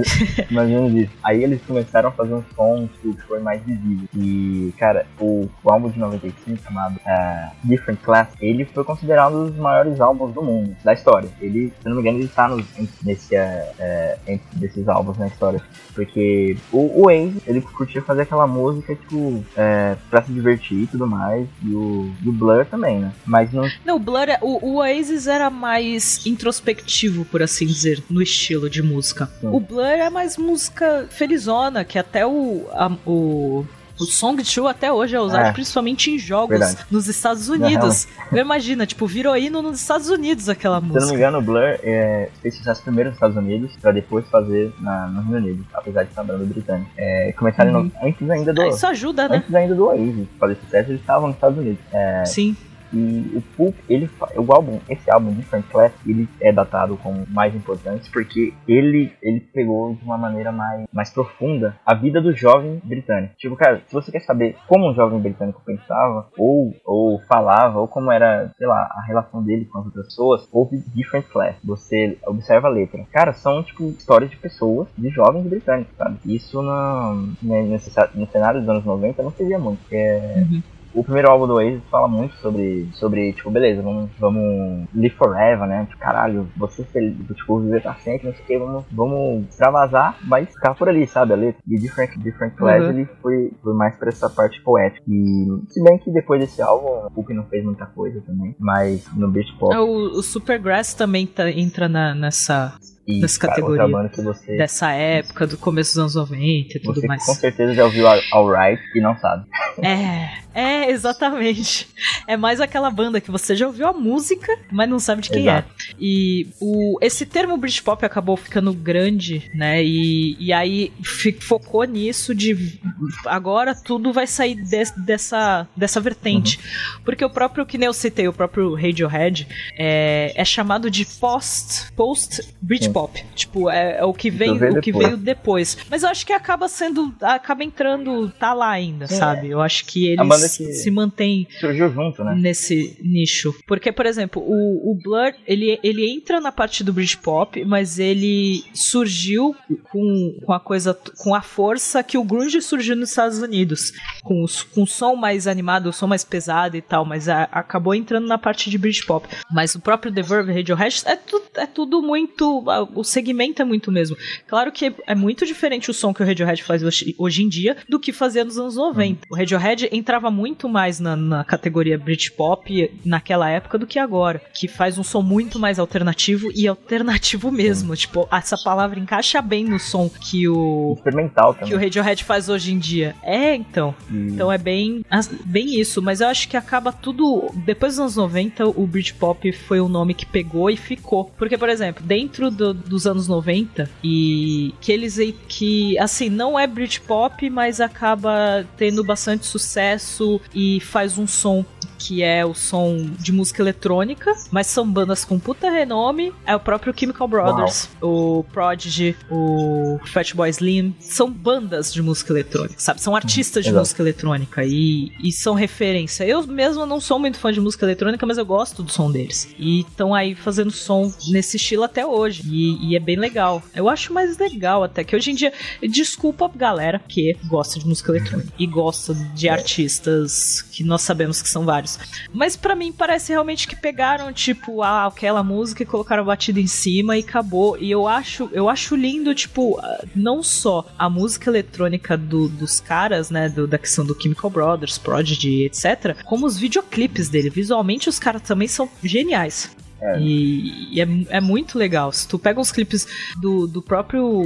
mais ou menos isso. Aí eles começaram a fazer um som que foi mais visível. E, cara, o, o álbum de 95, chamado é, Different Class, ele foi considerado um dos maiores álbuns do mundo, da história. Ele, se não me engano, ele tá nos, nesse, é, é, entre desses álbuns na história. Porque o, o ele curtia fazer aquela música, tipo, é, pra se divertir e tudo mais. E o, e o Blur também, né? Mas não. Não, o Blur, é- o, o Oasis era mais introspectivo, por assim dizer, no estilo de música. Sim. O Blur é mais música felizona, que até o. a- o o Song 2 até hoje é usado É. principalmente em jogos Verdade. nos Estados Unidos. Imagina, tipo, virou hino nos Estados Unidos aquela Se eu não me música. engano, o Blur é, fez sucesso primeiro nos Estados Unidos, pra depois fazer na, no Reino Unido, apesar de ser uma banda britânica. É, começaram Uhum. no- antes ainda do. Ah, Isso ajuda, né? Antes ainda do Oasis fazer sucesso, eles estavam nos Estados Unidos. É, Sim. E o Pulp, ele o álbum, esse álbum Different Class, ele é datado como mais importante porque ele ele pegou de uma maneira mais, mais profunda a vida do jovem britânico. Tipo, cara, se você quer saber como um jovem britânico pensava ou ou falava ou como era, sei lá, a relação dele com as outras pessoas, ouve Different Class. Você observa a letra. Cara, são tipo histórias de pessoas, de jovens britânicos, sabe? Isso na, né, nesse, no cenário dos anos 90 não se via muito. É, Uhum. O primeiro álbum do Oasis fala muito sobre, sobre tipo, beleza, vamos, vamos live forever, né? Tipo, caralho, você tipo, viver pra sempre, não sei o que, vamos, vamos extravasar, mas ficar por ali, sabe, a letra. E Different, Different Uhum. ele foi, foi mais pra essa parte poética. E se bem que depois desse álbum, o Pup não fez muita coisa também, mas no Britpop... É, O, o Supergrass também tá- entra na- nessa e, cara, categoria banda que você... dessa época, do começo dos anos 90 e tudo Você mais. com certeza já ouviu All- Alright e não sabe. É, é, exatamente. É mais aquela banda que você já ouviu a música, mas não sabe de quem Exato. é. E o, esse termo Britpop acabou ficando grande, né? E, e aí focou nisso de agora tudo vai sair des- dessa, dessa vertente. Porque o próprio, que nem eu citei, o próprio Radiohead é, é chamado de post, post Britpop. Tipo, é, é o que vem, veio o que depois. veio depois. Mas eu acho que acaba sendo, acaba entrando, tá lá ainda, Sim, sabe? Eu acho que eles que- se mantêm Surgiu junto, né? nesse nicho. Porque, por exemplo, o, o Blur, ele, ele entra na parte do Britpop, mas ele surgiu com, com a coisa, com a força que o grunge surgiu nos Estados Unidos. Com, os, com o som mais animado, o som mais pesado e tal, mas a- acabou entrando na parte de Britpop. Mas o próprio The Verve, Radiohead, é, tu, é tudo muito... O segmento é muito mesmo. Claro que é muito diferente o som que o Radiohead faz hoje, hoje em dia do que fazia nos anos 90. O Radiohead entrava muito mais na, na categoria Britpop naquela época do que agora, que faz um som muito mais alternativo e alternativo mesmo. Tipo, essa palavra encaixa bem no som que o Experimental que o também. Radiohead faz hoje em dia. É, então. E- Então é bem, bem isso, mas eu acho que acaba tudo. Depois dos anos 90, o Britpop foi o nome que pegou e ficou. Porque, por exemplo, dentro do- dos anos 90, e que eles que, assim, não é Britpop, mas acaba tendo bastante sucesso e faz um som que é o som de música eletrônica, mas são bandas com puta renome. É o próprio Chemical Brothers, o Prodigy, o Fatboy Slim. São bandas de música eletrônica, sabe? São artistas de exato. música eletrônica e, e são referência. Eu mesmo não sou muito fã de música eletrônica, mas eu gosto do som deles. E estão aí fazendo som nesse estilo até hoje. E, e é bem legal. Eu acho mais legal até que hoje em dia. Desculpa, galera, que gosta de música eletrônica e gosta de artistas que nós sabemos que são vários. Mas pra mim parece realmente que pegaram, tipo, ah, aquela música e colocaram a batida em cima e acabou. E eu acho, eu acho lindo, tipo, ah, não só a música eletrônica do- dos caras, né, do- da questão do Chemical Brothers, Prodigy, etc., como os videoclipes dele. Visualmente os caras também são geniais. É. E, e é, é muito legal. Se tu pega uns clipes do, do próprio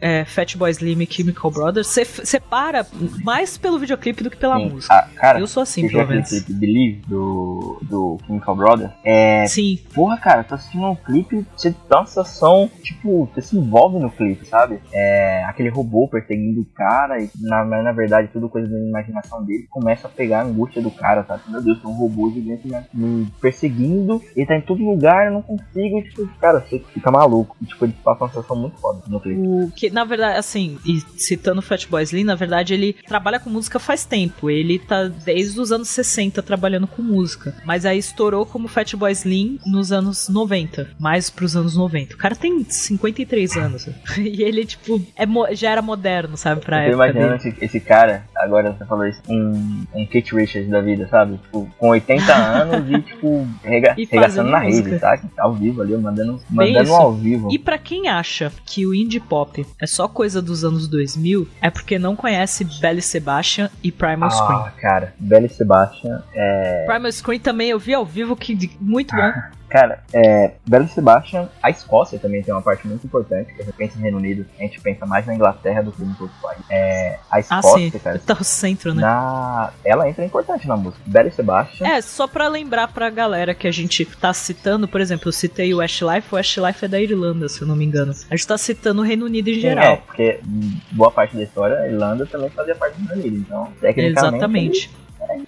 é, Fatboy Slim e Chemical Brothers, você você para mais pelo videoclipe do que pela Sim. música. Ah, cara, Eu sou assim, pelo menos. clipe Believe do, do Chemical Brothers? É. Sim, Porra, cara, tá assistindo um clipe, você dá uma sensação, tipo, você se envolve no clipe, sabe? É aquele robô perseguindo o cara, e na, na verdade tudo coisa da imaginação dele começa a pegar a angústia do cara, sabe? Meu Deus, tem um robô gigante me, me perseguindo, ele tá em todo lugar, eu não consigo, e, tipo, cara, você fica maluco. E, tipo, ele passa uma sensação muito foda no clipe. O que, na verdade, assim, e citando o Fatboy Slim, na verdade, ele trabalha com música faz tempo. Ele tá desde os anos 60 trabalhando com música. Mas aí estourou como Fatboy Slim nos anos 90. Mais pros anos 90. O cara tem 53 anos. E ele, tipo, é já era moderno, sabe, pra eu época imaginando dele. esse, esse cara, agora você falou isso, um, um Kate Richards da vida, sabe? Tipo, com 80 anos e, tipo, rega, E regaçando fazendo na música. rede, sabe? Ao vivo ali, mandando, mandando isso. ao vivo. E pra quem acha que o indie pop é só coisa dos anos 2000, é porque não conhece Belly Sebastian e Primal Scream. Ah, cara, Belly Sebastian é. Primal Scream também eu vi ao vivo, que muito bom. Cara, é. Belly Sebastian, a Escócia também tem uma parte muito importante, que a gente pensa no Reino Unido, a gente pensa mais na Inglaterra do que nos outros países. É. A Ah, Escócia, sim, cara. tá o centro, né? Na... Ela entra importante na música. Belly Sebastian. É, só pra lembrar pra galera que a gente tá citando, por exemplo, eu citei o Westlife, o Westlife é da Irlanda, se eu não me engano. A gente tá citando o Reino Unido em geral. É, porque boa parte da história, a Irlanda também fazia parte do Reino Unido, então, tecnicamente. Exatamente.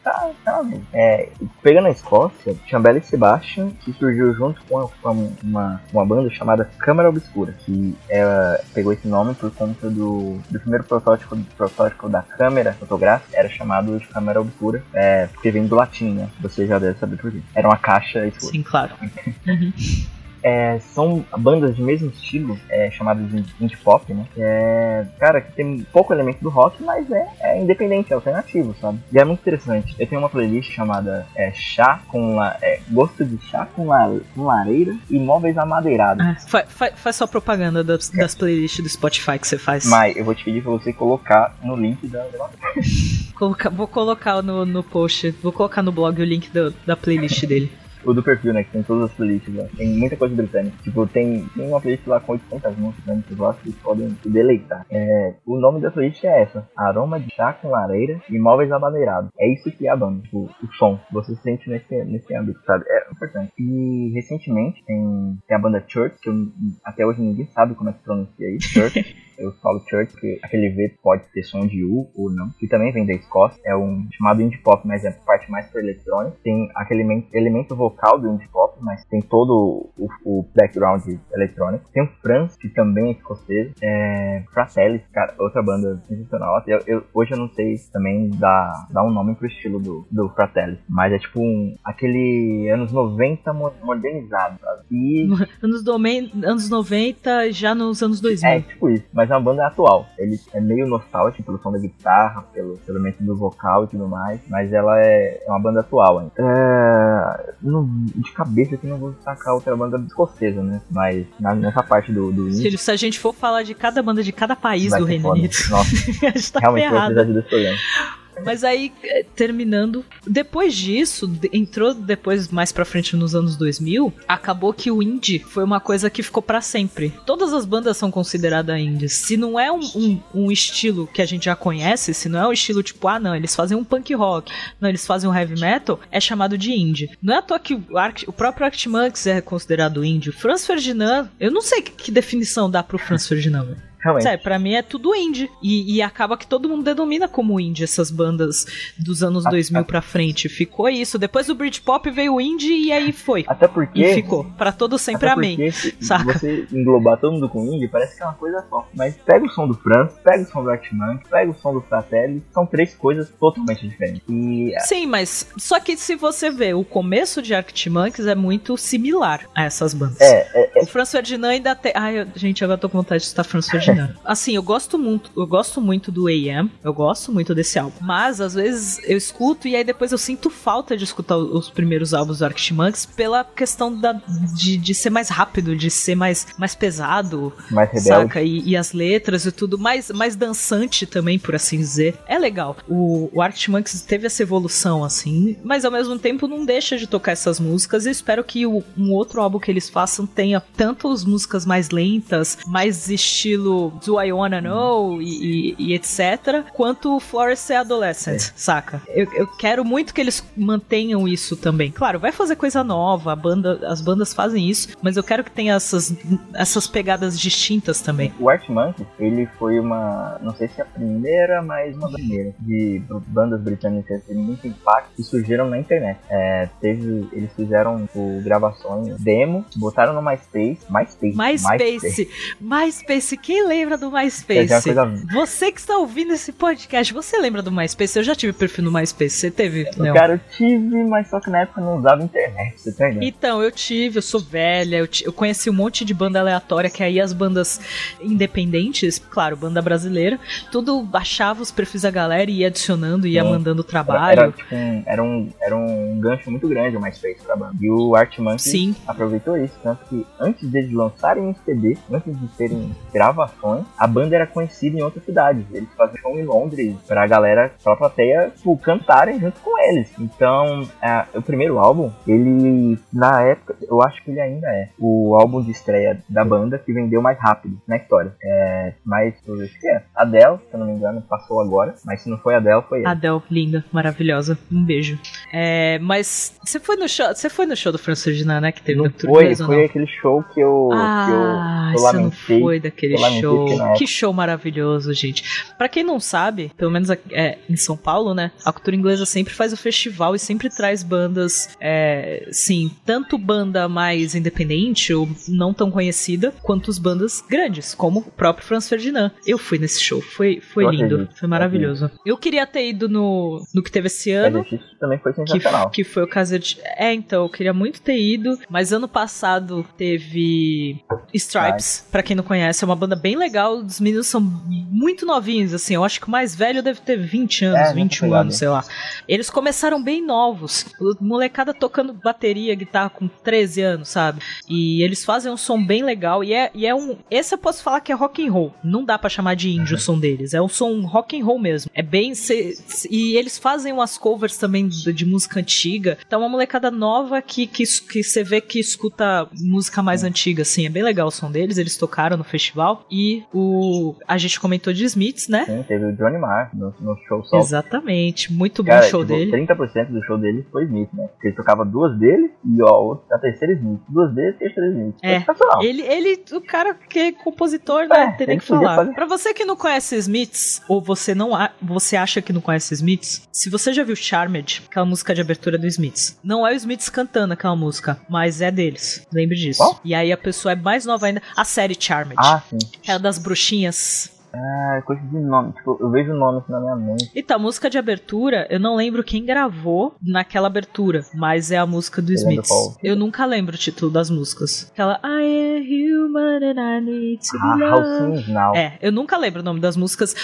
Tá, tá. É, pegando a Escócia, Chambella e Sebastian, que surgiu junto com com uma, uma banda chamada Câmara Obscura, que é, pegou esse nome por conta do, do primeiro protótipo, protótipo da câmera fotográfica, era chamado de Câmara Obscura, é, porque vem do latim, né? Você já deve saber por quê. Era uma caixa escura. Sim, claro. É, são bandas de mesmo estilo, é, chamadas de indie pop, né? É, cara, que tem pouco elemento do rock, mas é, é independente, é alternativo, sabe? E é muito interessante. Eu tenho uma playlist chamada é, Chá com la, é, Gosto de Chá com, la, com Lareira e Móveis Amadeirados. Ah, fa- fa- faz só propaganda das, das playlists do Spotify que você faz. Mas eu vou te pedir pra você colocar no link da. da- Coloca- vou colocar no, no post, vou colocar no blog o link do- da playlist dele. O do perfil, né? Que tem todas as playlists lá. Tem muita coisa britânica. Tipo, tem, tem uma playlist lá com 800 músicas, né? Que vocês podem se deleitar. É, o nome da playlist é essa: Aroma de Chá com Lareira e Móveis Amadeirados. É isso que é a banda, tipo, o som. Você se sente nesse, nesse âmbito, sabe? É importante. E recentemente tem, tem a banda Church, que eu, até hoje ninguém sabe como é que pronuncia isso. Church. Eu falo Church porque aquele V pode ter som de U ou não. Que também vem da Escócia. É um chamado indie pop, mas é parte mais para eletrônica. Tem aquele elemento, vocal do indie pop, mas tem todo o, o background eletrônico. Tem o Franz, que também é escocês. É, Fratellis, cara, outra banda sensacional. Eu, eu- hoje eu não sei também dar, dar um nome pro estilo do, do Fratellis. Mas é tipo um, aquele anos 90 mo- modernizado, sabe? E Anos, domen- anos 90, já nos anos 2000. é, tipo isso, mas é uma banda atual. Ele é meio nostálgico pelo som da guitarra, pelo elemento do vocal e tudo mais, mas ela é, é uma banda atual ainda. É, não- de cabeça aqui não vou sacar outra banda escocesa, né? Mas na- nessa parte do, do Se, a gente for falar de cada banda de cada país do Reino. Unido, Nossa, a gente tá realmente vai ferrado. precisar de dois programas. Mas aí, eh, terminando, depois disso, entrou depois mais pra frente nos anos 2000, acabou que o indie foi uma coisa que ficou pra sempre. Todas as bandas são consideradas indies. Se não é um, um- um estilo que a gente já conhece, se não é um estilo tipo, ah, não, eles fazem um punk rock, não, eles fazem um heavy metal, é chamado de indie. Não é à toa que o, o próprio Arctic Monkeys é considerado indie. O Franz Ferdinand, eu não sei que, que definição dá pro Franz Ferdinand. Realmente. Sério, pra mim é tudo indie. E, e acaba que todo mundo denomina como indie essas bandas dos anos A- 2000 a- pra frente. Ficou isso. Depois do Britpop veio o indie e aí foi. Até porque. E ficou. Pra todo sempre amém. se saca? você englobar todo mundo com indie, parece que é uma coisa só. Mas pega o som do Franz, pega o som do Arctic pega o som do Fratelli, são três coisas totalmente diferentes. E Sim, mas só que se você ver, o começo de Arctic Monkeys é muito similar a essas bandas. é, é, O Franz Ferdinand ainda tem. Ai, eu- gente, agora tô com vontade de estar Franz Ferdinand. assim, eu gosto muito, eu gosto muito do AM, eu gosto muito desse álbum. Mas às vezes eu escuto e aí depois eu sinto falta de escutar os primeiros álbuns do Arctic Monkeys pela questão da, de, de ser mais rápido, de ser mais, mais pesado, mais rebelde. saca? E, e as letras e tudo, mais, mais dançante também, por assim dizer. É legal. O, o Arctic Monkeys teve essa evolução, assim, mas ao mesmo tempo não deixa de tocar essas músicas. E espero que o- um outro álbum que eles façam tenha tanto as músicas mais lentas, mais estilo Do I Wanna Know e, e- e etc., quanto Florence é Adolescent, saca? Eu, eu quero muito que eles mantenham isso também. Claro, vai fazer coisa nova, banda, as bandas fazem isso, mas eu quero que tenha essas, essas pegadas distintas também. O Art Monkey, ele foi uma, não sei se é a primeira, mas uma das primeiras de bandas britânicas de muito impacto que surgiram na internet. É, teve, eles fizeram o, gravações demo, botaram no MySpace, MySpace, MySpace. MySpace. Quem lembra do MySpace? é coisa Você que está ouvindo esse podcast, você lembra do MySpace? Eu já tive perfil no MySpace. Você teve, Leon? Cara, eu tive, mas só que na época eu não usava internet, você tá? Então, eu tive, eu sou velha, eu, eu conheci um monte de banda aleatória, que aí as bandas independentes, claro, banda brasileira, tudo baixava os perfis da galera e ia adicionando, ia Sim. mandando Era, trabalho. era, tipo, um, era, um, era um gancho muito grande o MySpace pra banda. E o Art Monkey Sim. aproveitou isso, tanto que antes deles lançarem um CD, antes de terem gravações, a banda era conhecida em outras cidades. Eles faziam em Londres pra galera, pra plateia, tipo, cantarem junto com eles. Então, é, o primeiro álbum, ele, na época, eu acho que ele ainda é o álbum de estreia da banda que vendeu mais rápido na história. É, mas, eu acho que é. Adele, se eu não me engano, passou agora, mas se não foi Adele, foi ele. Adele, linda, maravilhosa. Um beijo. É, mas você foi no show, você foi no show do Francis Ferdinand, né? Que teve Não no foi, foi não? aquele show que eu, Ah, que eu, eu você não lamentei. foi daquele lamentei show, que show maravilhoso, gente. Pra quem não sabe, pelo menos é, em São Paulo, né? A cultura inglesa sempre faz o festival e sempre traz bandas, é, sim, tanto banda mais independente ou não tão conhecida, quanto as bandas grandes, como o próprio Franz Ferdinand. Eu fui nesse show, foi, foi Eu lindo, acredito, foi maravilhoso. Eu queria ter ido no, no que teve esse ano. Mas isso também foi Que, sensacional. que foi o caso de. É, então, eu queria muito ter ido, mas ano passado teve Stripes, pra quem não conhece, é uma banda bem legal. Os meninos são muito novinhos, assim. Eu acho que o mais velho deve ter 20 anos, É, nessa 21 pegada. anos, sei lá. Eles começaram bem novos. Molecada tocando bateria, guitarra com 13 anos, sabe? E eles fazem um som bem legal. E é, e é um. Esse eu posso falar que é rock and roll. Não dá pra chamar de indie o som deles. É um som rock and roll mesmo. É bem. e eles fazem umas covers também de, música antiga. Então, é uma molecada nova que que que você vê que escuta música mais antiga, assim. É bem legal o som deles. Eles tocaram no festival. E o. A gente comentou de Smiths, né? Sim, teve o Johnny Marr no, no show só. Exatamente. Muito bom Cara, o show tipo, dele. 30% do show dele foi Smith, né? Porque ele tocava duas dele e ó, a terceira Smith. Duas dele e a terceira Smith. É. Sensacional. Ele, ele, o cara que é compositor, né? É, tem nem que falar. fazer. Pra você que não conhece Smiths, ou você não a- você acha que não conhece Smiths, se você já viu Charmed, aquela música de abertura do Smiths, não é o Smiths cantando aquela música, mas é deles. Lembre disso. Qual? E aí a pessoa é mais nova ainda. A série Charmed. Ah, sim. É a das bruxinhas. Ah, coisa de nome. Tipo, eu vejo o nome assim na minha mente. Então, a música de abertura, eu não lembro quem gravou naquela abertura, mas é a música do qual? Eu nunca lembro o título das músicas. Aquela I am human and I need to Ah, be loved. Now. É, eu nunca lembro o nome das músicas.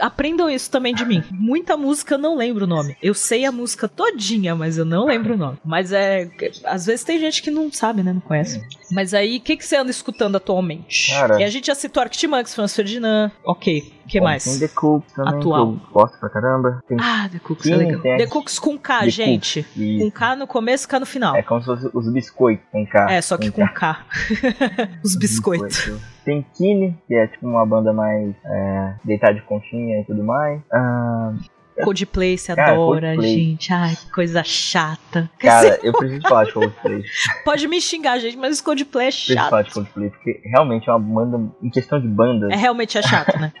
Aprendam isso também de mim. Muita música eu não lembro o nome. Eu sei a música todinha, mas eu não lembro o nome. Mas é. Às vezes tem gente que não sabe, né? Não conhece. Mas aí, o que, que você anda escutando atualmente? Cara. E a gente já citou Arctimonks, Franz Ferdinand. Ok. O que mais? Tem The Cooks também, Atual. que eu gosto pra caramba. Tem Ah, The Cooks Sim, é legal. The Cooks com K, The gente. e Com K no começo e K no final. é como se fosse os biscoitos com K. É, só que com K. Os biscoitos. Biscoito. Tem Kine, que é tipo uma banda mais é, deitada de conchinha e tudo mais. Ah, Coldplay se Cara, adora, Coldplay. gente. Ai, que coisa chata. cara, eu preciso falar de Coldplay. Pode me xingar, gente, mas Coldplay é Preciso chato. falar de Coldplay, porque realmente é uma banda, em questão de bandas, É realmente é chato, né?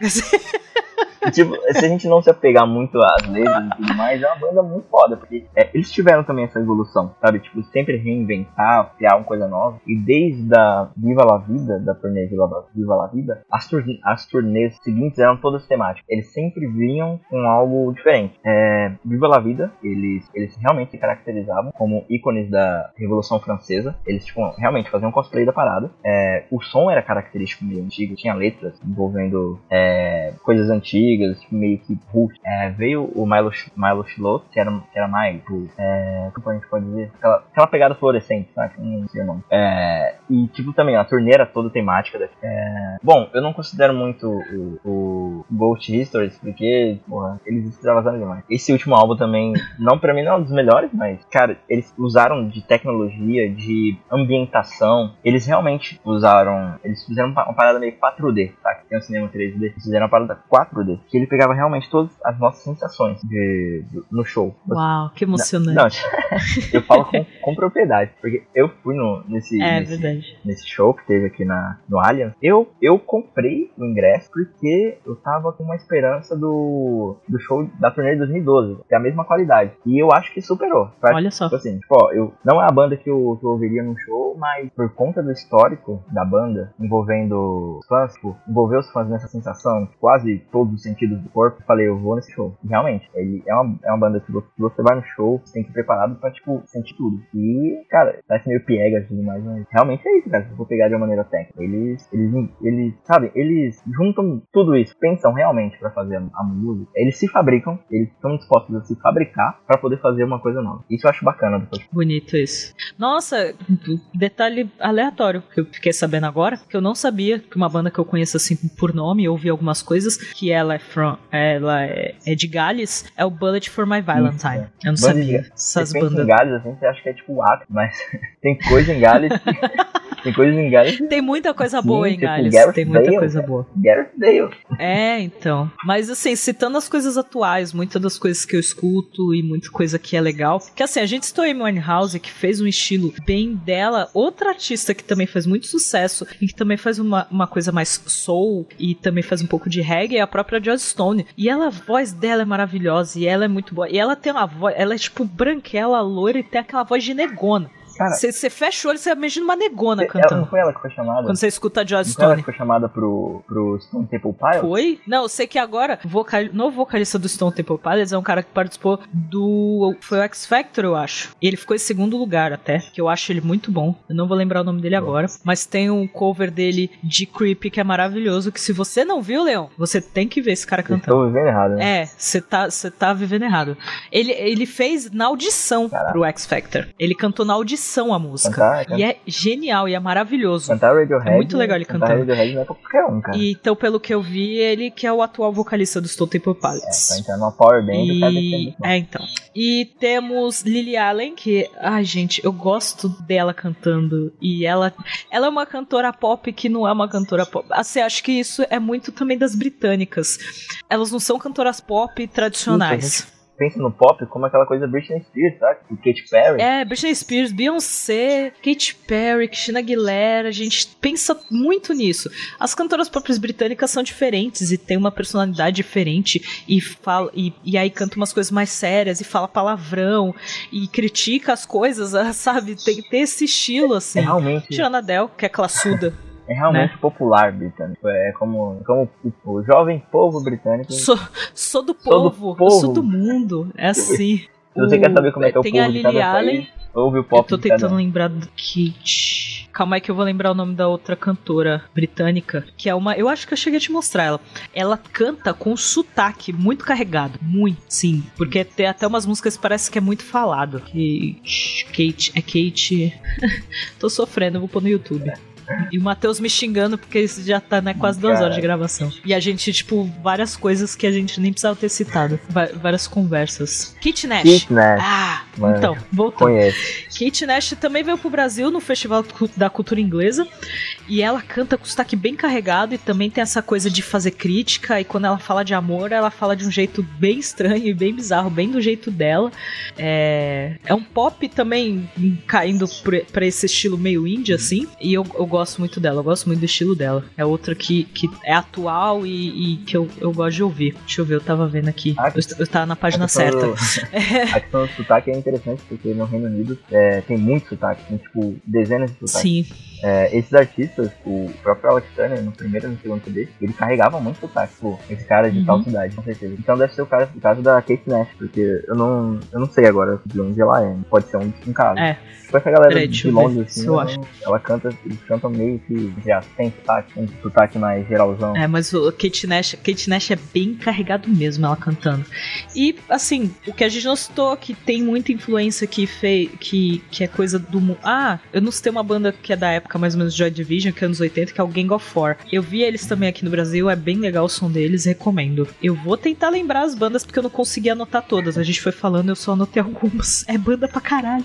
tipo, se a gente não se apegar muito às letras e tudo mais, é uma banda muito foda, porque é, eles tiveram também essa evolução, sabe? Tipo, sempre reinventar, criar uma coisa nova. E desde a Viva La Vida, da turnê Viva Viva La Vida, as, turn as turnês seguintes eram todas temáticas. Eles sempre vinham com algo diferente. É, Viva La Vida, eles, eles realmente se caracterizavam como ícones da Revolução Francesa. Eles, tipo, realmente faziam cosplay da parada. É, o som era característico meio antigo, tinha letras envolvendo é, coisas antigas, tipo, meio que rush. É, veio o Milo, Milo que era, que era mais, tipo, é, como a gente pode dizer, aquela, aquela pegada fluorescente, sabe? Não sei o nome. É, e, tipo, também, a turnê era toda temática. É, bom, eu não considero muito o, o Ghost Histories, porque, porra, eles demais. Esse último álbum também, não pra mim não é um dos melhores, mas, cara, eles usaram de tecnologia, de ambientação, eles realmente usaram, eles fizeram uma, parada meio 4D, tá? Que tem um cinema 3D, eles fizeram uma parada 4D, que ele pegava realmente todas as nossas sensações de, do- no show. Uau, que emocionante. Não, eu falo com, com propriedade, porque eu fui no, nesse, é nesse, nesse show que teve aqui na, no Allianz, eu, eu comprei o ingresso porque eu tava com uma esperança do, do show da turnê de 2012, ter a mesma qualidade. E eu acho que superou. Olha só. Tipo assim, tipo, ó, eu, não é a banda que eu, que eu ouviria num show, mas por conta do histórico da banda, envolvendo os fãs, tipo, envolver os fãs nessa sensação, quase todos os sentidos do corpo, falei, eu vou nesse show. E realmente, ele é uma, é uma banda que você, vai no show, você tem que ir preparado pra, tipo, sentir tudo. E, cara, parece meio piegas e tudo mais, mas realmente é isso, cara, se eu for pegar de uma maneira técnica. Eles, eles, eles, sabe, eles juntam tudo isso, pensam realmente pra fazer a música, eles se fabricam, eles estão dispostos a se fabricar pra poder fazer uma coisa nova. Isso eu acho bacana Coldplay. Bonito isso. Nossa, detalhe aleatório que eu fiquei sabendo agora, que eu não sabia que uma banda que eu conheço assim por nome, ouvi algumas coisas, que ela é from, ela é, é de Gales, é o Bullet for My Valentine. Eu não Banda sabia. de- Essas bandas. em Gales, assim, você acha que é tipo Acre, mas tem coisa em Gales que Tem coisas em Gareth, Tem muita coisa boa Sim, em tipo, Galhos. Tem muita Bale, coisa boa. Gareth Dale. É, então. Mas assim, citando as coisas atuais, muitas das coisas que eu escuto e muita coisa que é legal. Que assim, a gente citou Amy Winehouse, que fez um estilo bem dela. Outra artista que também faz muito sucesso e que também faz uma, uma coisa mais soul e também faz um pouco de reggae é a própria Joss Stone. E ela, a voz dela é maravilhosa e ela é muito boa. E ela tem uma voz, ela é tipo branquela, loira e tem aquela voz de negona. Você fecha o olho, você imagina uma negona ela, cantando. não foi ela que foi chamada? Quando você escuta a Joss Não foi ela Stone. que foi chamada pro, pro Stone Temple Pilots? Foi? Não, eu sei que agora o vocal... novo vocalista do Stone Temple Pilots é um cara que participou do. Foi o X Factor, eu acho. E ele ficou em segundo lugar até, que eu acho ele muito bom. Eu não vou lembrar o nome dele agora. Mas tem um cover dele de Creep que é maravilhoso. Que se você não viu, Leão, você tem que ver esse cara Eu cantando. Estou vivendo errado, né? É, você tá, tá vivendo errado. Ele, ele fez na audição Caraca. pro X Factor. Ele cantou na audição a música. Cantar, E é genial e é maravilhoso. cantar Radiohead. É muito legal ele cantar cantando. Radiohead não é pra qualquer um, cara. E, então, pelo que eu vi, ele que é o atual vocalista do Stone Temple Pilots. Pra entrar numa power band, o cara tem que ser E, bom. é, então. E temos Lily Allen, que, ai, gente, eu gosto dela cantando. E ela, ela é uma cantora pop que não é uma cantora pop. Assim, acho que isso é muito também das britânicas. Elas não são cantoras pop tradicionais. Pensa no pop como aquela coisa Britney Spears, sabe? E Katy Perry. É, Britney Spears, Beyoncé, Katy Perry, Christina Aguilera, a gente pensa muito nisso. As cantoras pop britânicas são diferentes e têm uma personalidade diferente e fala e, e aí canta umas coisas mais sérias e fala palavrão e critica as coisas, sabe? Tem, tem esse estilo assim. realmente, Tirando a Adele, que é classuda. É realmente né? popular britânico. É como, como o, o jovem povo britânico. Sou, sou do Sou do povo, eu povo. sou do mundo. É assim. Se você quer saber como é que é o Tem povo a de Lily cada Allen. país, ouve o Eu pop tô de cada tentando lembrar do Kate. Calma aí que eu vou lembrar o nome da outra cantora britânica, que é uma. Eu acho que eu cheguei a te mostrar ela. Ela canta com sotaque muito carregado. Muito, sim. Porque tem até umas músicas que parece que é muito falado. Kate. Kate. É Kate. tô sofrendo, eu vou pôr no YouTube. E o Matheus me xingando porque isso já tá né, quase duas Cara. horas de gravação. E a gente, tipo, várias coisas que a gente nem precisava ter citado. Várias conversas. Kate Nash. Kate Nash, Ah, Mano, então, voltando. conhece. Kate Nash também veio pro Brasil no Festival da Cultura Inglesa e ela canta com sotaque bem carregado e também tem essa coisa de fazer crítica e quando ela fala de amor, ela fala de um jeito bem estranho e bem bizarro, bem do jeito dela. É, é um pop também caindo por- pra esse estilo meio indie, assim, e eu, eu gosto muito dela, eu gosto muito do estilo dela. É outra que, que é atual e, e que eu, eu gosto de ouvir. Deixa eu ver, eu tava vendo aqui. Ah, Eu, eu tava na página A questão certa. do- A questão do sotaque é interessante porque no Reino Unido é, tem muito sotaque, tem tipo dezenas de sotaques. Sim, É, esses artistas, o próprio Alex Turner, no primeiro e no segundo CD, ele carregava muito sotaque. Pô, esse cara de Uhum. tal cidade, com certeza. Então deve ser o, cara, o caso da Kate Nash, porque eu não, eu não sei agora de onde ela é. Pode ser um, um caso. É. Tipo essa galera Peraí, de Londres, assim, se eu ela, ela canta, eles cantam meio que já tem sotaque, um sotaque mais geralzão. É, mas o Kate Nash, Kate Nash é bem carregado mesmo, ela cantando. E, assim, o que a gente não citou, que tem muita influência que, fei, que, que é coisa do. Ah, eu não citei uma banda que é da época mais ou menos de Joy Division, que é anos 80, que é o Gang of Four. Eu vi eles também aqui no Brasil, é bem legal o som deles, recomendo. Eu vou tentar lembrar as bandas, porque eu não consegui anotar todas. A gente foi falando, eu só anotei algumas. É banda pra caralho.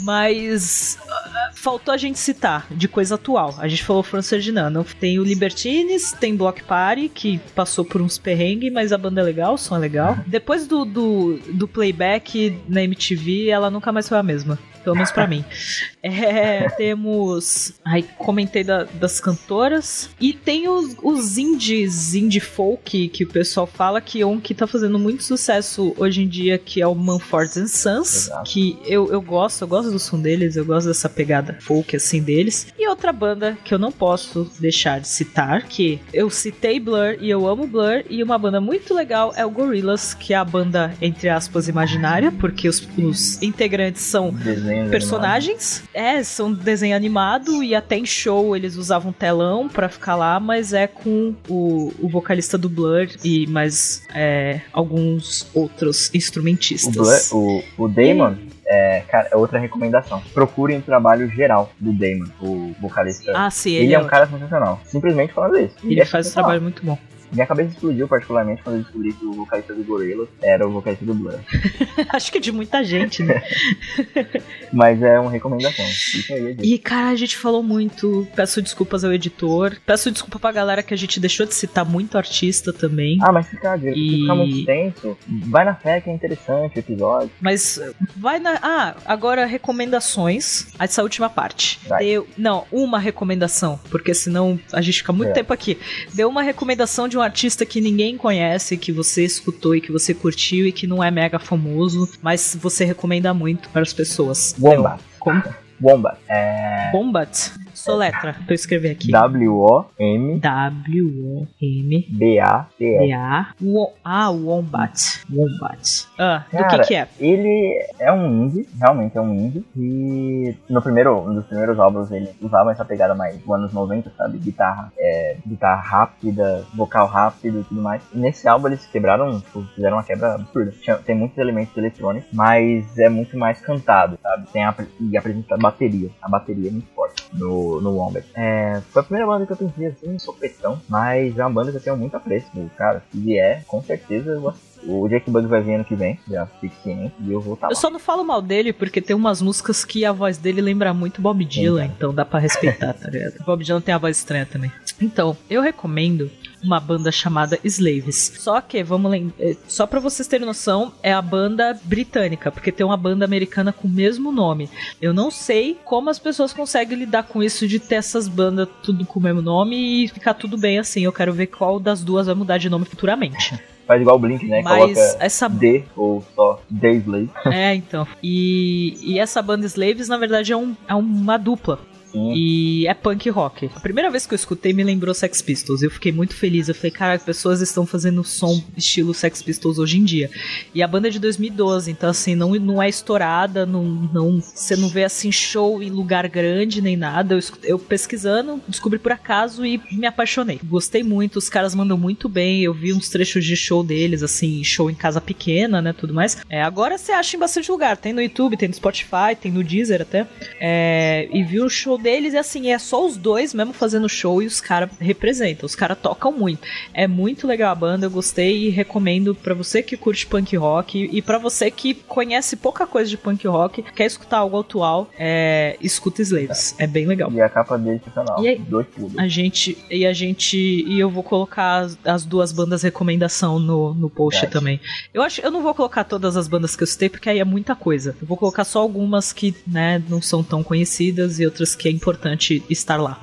Mas ah, faltou a gente citar de coisa atual. A gente falou Franz Ferdinand. Tem o Libertines, tem Block Party, que passou por uns perrengues, mas a banda é legal, o som é legal. Depois do, do, do playback na MTV, ela nunca mais foi a mesma. Pelo menos pra mim. É, temos. Ai, comentei da- das cantoras. E tem os, os indies, indie folk, que o pessoal fala que um que tá fazendo muito sucesso hoje em dia, que é o Manford Sons. Exato. Que eu, eu gosto, eu gosto do som deles, eu gosto dessa pegada folk assim deles. E outra banda que eu não posso deixar de citar, que eu citei Blur e eu amo Blur, e uma banda muito legal é o Gorillaz, que é a banda, entre aspas, imaginária, porque os, os integrantes são Desenhos personagens. É, são desenho animado e até em show eles usavam telão pra ficar lá, mas é com o, o vocalista do Blur e mais é, alguns outros O, instrumentistas. Blur, o, o Damon, é, cara, é outra recomendação. Procurem o trabalho geral do Damon, o vocalista. Ah, sim, ele, ele, é um cara sensacional. Simplesmente falando isso. ele é faz um trabalho muito bom. Minha cabeça explodiu particularmente quando eu descobri que o vocalista do Gorillaz era o vocalista do Blur. Acho que de muita gente, né? Mas é uma recomendação. Isso aí. E, cara, a gente falou muito. Peço desculpas ao editor. Peço desculpa pra galera que a gente deixou de citar muito artista também. Ah, mas fica, se E- ficar muito extenso, vai na fé que é interessante o episódio. Mas vai na. Ah, agora recomendações. Essa última parte. Deu. Não, uma recomendação. Porque senão a gente fica muito É. tempo aqui. Deu uma recomendação de um artista que ninguém conhece, que você escutou e que você curtiu e que não é mega famoso, mas você recomenda muito para as pessoas. Wombat. Como? Wombat. É. Bombat. Soletra. Pra eu escrever aqui. W-O-M-B-A-T-S. W-O-M-B-A. Wo- Ah, Wombat. Wombat. Ah, do Cara, que que é? Ele é um indie, realmente é um indie. E no primeiro, um dos primeiros álbuns ele usava essa pegada mais dos anos 90, sabe? Guitarra, é, guitarra rápida, vocal rápido e tudo mais. E nesse álbum eles quebraram, tipo, fizeram uma quebra absurda. Tem muitos elementos eletrônicos, mas é muito mais cantado, sabe? Tem a, e apresenta a bateria. A bateria é muito forte no, no Wombat. É, foi a primeira banda que eu pensei assim, sopetão, mas é uma banda que eu tenho muito apreço. Cara, se vier, com certeza eu. O Jack Bug vai vir ano que vem, já fique ciente, e eu vou estar lá. Eu só não falo mal dele porque tem umas músicas que a voz dele lembra muito Bob Dylan, então dá pra respeitar, tá ligado? Bob Dylan tem a voz estranha também. Então, eu recomendo uma banda chamada Slaves. Só que, vamos lembrar, só pra vocês terem noção, é a banda britânica, porque tem uma banda americana com o mesmo nome. Eu não sei como as pessoas conseguem lidar com isso de ter essas bandas tudo com o mesmo nome e ficar tudo bem assim. Eu quero ver qual das duas vai mudar de nome futuramente. Faz igual o Blink, né? Mas Coloca essa D ou só Slave. É, então. E, e essa banda Slaves, na verdade, é, um, é uma dupla. Sim. E é punk rock. A primeira vez que eu escutei me lembrou Sex Pistols. Eu fiquei muito feliz. Eu falei, cara, pessoas estão fazendo som estilo Sex Pistols hoje em dia. E a banda é de 2012, então assim, não, não é estourada, não, não, você não vê assim show em lugar grande nem nada. Eu, eu pesquisando, descobri por acaso e me apaixonei. Gostei muito, os caras mandam muito bem. Eu vi uns trechos de show deles, assim, show em casa pequena, né, tudo mais. É, agora você acha em bastante lugar. Tem no YouTube, tem no Spotify, tem no Deezer até. É, e vi o show deles e assim, é só os dois mesmo fazendo show e os caras representam. Os caras tocam muito. É muito legal a banda, eu gostei e recomendo pra você que curte punk rock e pra você que conhece pouca coisa de punk rock, quer escutar algo atual, é, escuta Slaves. É bem legal. E a capa dele é sensacional. E aí? Dois pulos. A gente e a gente e eu vou colocar as, as duas bandas recomendação no, no post Verdade. também. Eu acho eu não vou colocar todas as bandas que eu citei porque aí é muita coisa. Eu vou colocar só algumas que, né, não são tão conhecidas e outras que é importante estar lá.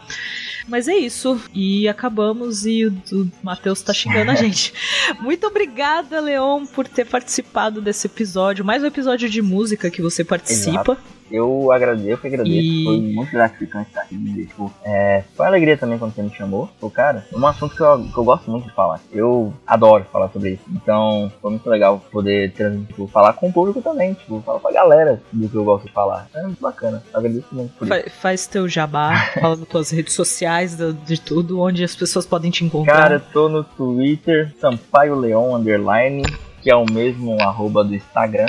Mas é isso. E acabamos e o, o Matheus tá xingando a gente. Muito obrigada, Leon, por ter participado desse episódio. Mais um episódio de música que você participa. Eu agradeço, eu que agradeço. E- Foi muito gratificante estar aqui. Tipo, é, foi uma alegria também quando você me chamou. Pô, cara, é um assunto que eu, que eu gosto muito de falar. Eu adoro falar sobre isso. Então, foi muito legal poder tipo, falar com o público também. Tipo, falar pra galera do que eu gosto de falar. É muito bacana. Eu agradeço muito por isso. Fa- faz teu jabá, fala das tuas redes sociais, do- de tudo, onde as pessoas podem te encontrar. Cara, eu tô no Twitter, Sampaio Leon Underline, que é o mesmo arroba do Instagram.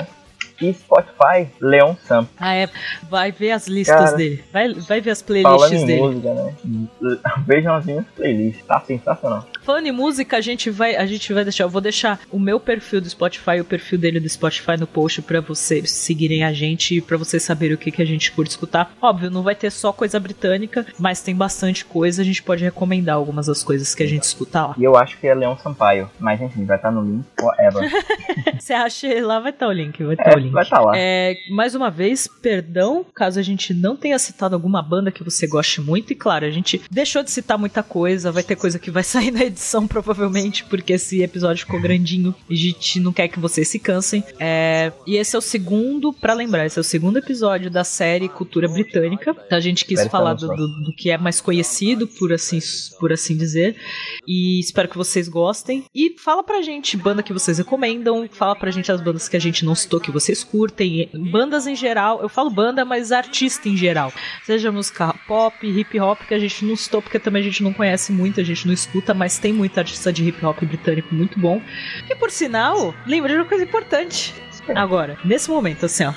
E Spotify, Leon Samp. Ah, é. Vai ver as listas Cara, dele. Vai, vai ver as Falando playlists em dele. música, né? Vejam as minhas playlists, tá sensacional. Falando em música, a gente vai, a gente vai deixar, eu vou deixar o meu perfil do Spotify e o perfil dele do Spotify no post pra vocês seguirem a gente e pra vocês saberem o que, que a gente curte escutar. Óbvio, não vai ter só coisa britânica, mas tem bastante coisa, a gente pode recomendar algumas das coisas que a gente escuta lá. E eu acho que é Leon Sampaio. Mas enfim, vai estar no link, whatever. Você acha lá, vai estar o link, vai estar É, o link. Vai estar lá. É, mais uma vez, perdão caso a gente não tenha citado alguma banda que você goste muito. E claro, a gente deixou de citar muita coisa. Vai ter coisa que vai sair na edição, provavelmente, porque esse episódio ficou grandinho e a gente não quer que vocês se cansem. É, e esse é o segundo, pra lembrar, esse é o segundo episódio da série Cultura Britânica. A gente quis falar do, só. do- do que é mais conhecido, por assim, por assim dizer. E espero que vocês gostem. E fala pra gente banda que vocês recomendam, fala pra gente as bandas que a gente não citou que vocês curtem, bandas em geral. Eu falo banda, mas artista em geral. Seja música pop, hip hop, que a gente não citou porque também a gente não conhece muito, a gente não escuta, mas tem muito artista de hip hop britânico muito bom. E por sinal, lembra de uma coisa importante. Agora, nesse momento, assim, ó.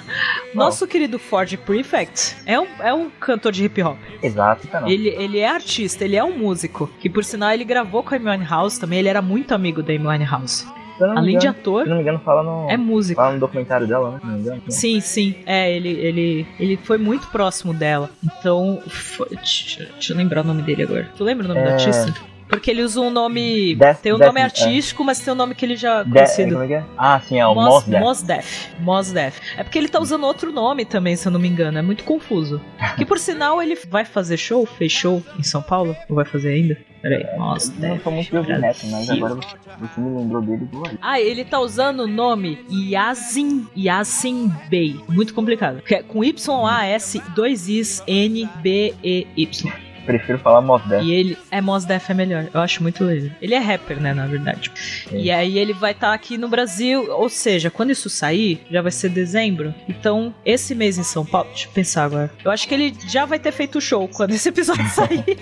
Nosso querido Ford Prefect é um, é um cantor de hip hop. Exato, tá. Ele, ele é artista, ele é um músico. Que por sinal ele gravou com a Amy Winehouse também, ele era muito amigo da Amy Winehouse. Além de engano- ator, Se não me engano, fala no, é músico. fala no documentário dela, né? Se não me engano. Sim, sim. É, ele, ele, ele foi muito próximo dela. Então, foi- deixa, deixa eu lembrar o nome dele agora. Tu lembra o nome do É. artista? Porque ele usa um nome. Def- tem um Def- nome é. artístico, mas tem um nome que ele já De- conhecido. é é? Ah, sim, é o Mos. Mos Def. Mos Def. É porque ele tá usando outro nome também, se eu não me engano. É muito confuso. Que por sinal ele vai fazer show? Fez show em São Paulo? Ou vai fazer ainda? Peraí. Mos Eu não sou muito de ouvir neto, mas agora você, me lembrou dele do. Ah, ele tá usando o nome Yazin, Yazin Bey. Muito complicado. Que é com Y-A-S, dois Is, N, B, E, Y. Prefiro falar Mos Def. E ele é Mos Def é melhor. Eu acho muito legal. Ele é rapper, né, na verdade. E aí ele vai estar aqui no Brasil, ou seja, quando isso sair, já vai ser dezembro. Então, esse mês em São Paulo, deixa eu pensar agora. Eu acho que ele já vai ter feito o show quando esse episódio sair.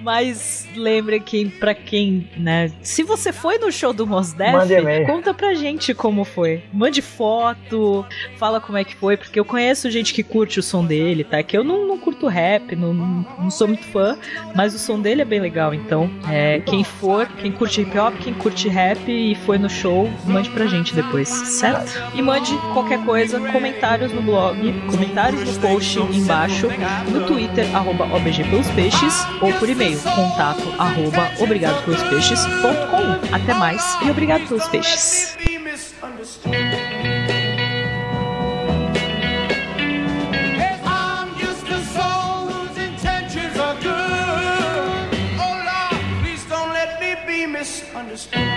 Mas lembre que pra quem, né, se você foi no show do Mos Def, conta pra gente como foi. Mande foto, fala como é que foi, porque eu conheço gente que curte o som dele, tá? Que eu não, não curto rap, não, não sou muito fã, mas o som dele é bem legal. Então, é, quem for, quem curte hip hop, quem curte rap e foi no show, mande pra gente depois, certo? E mande qualquer coisa, comentários no blog, comentários no post embaixo, no Twitter, arroba OBG pelos peixes, ou por e-mail, contato arroba obrigado pelos. Até mais e obrigado pelos peixes. eyes.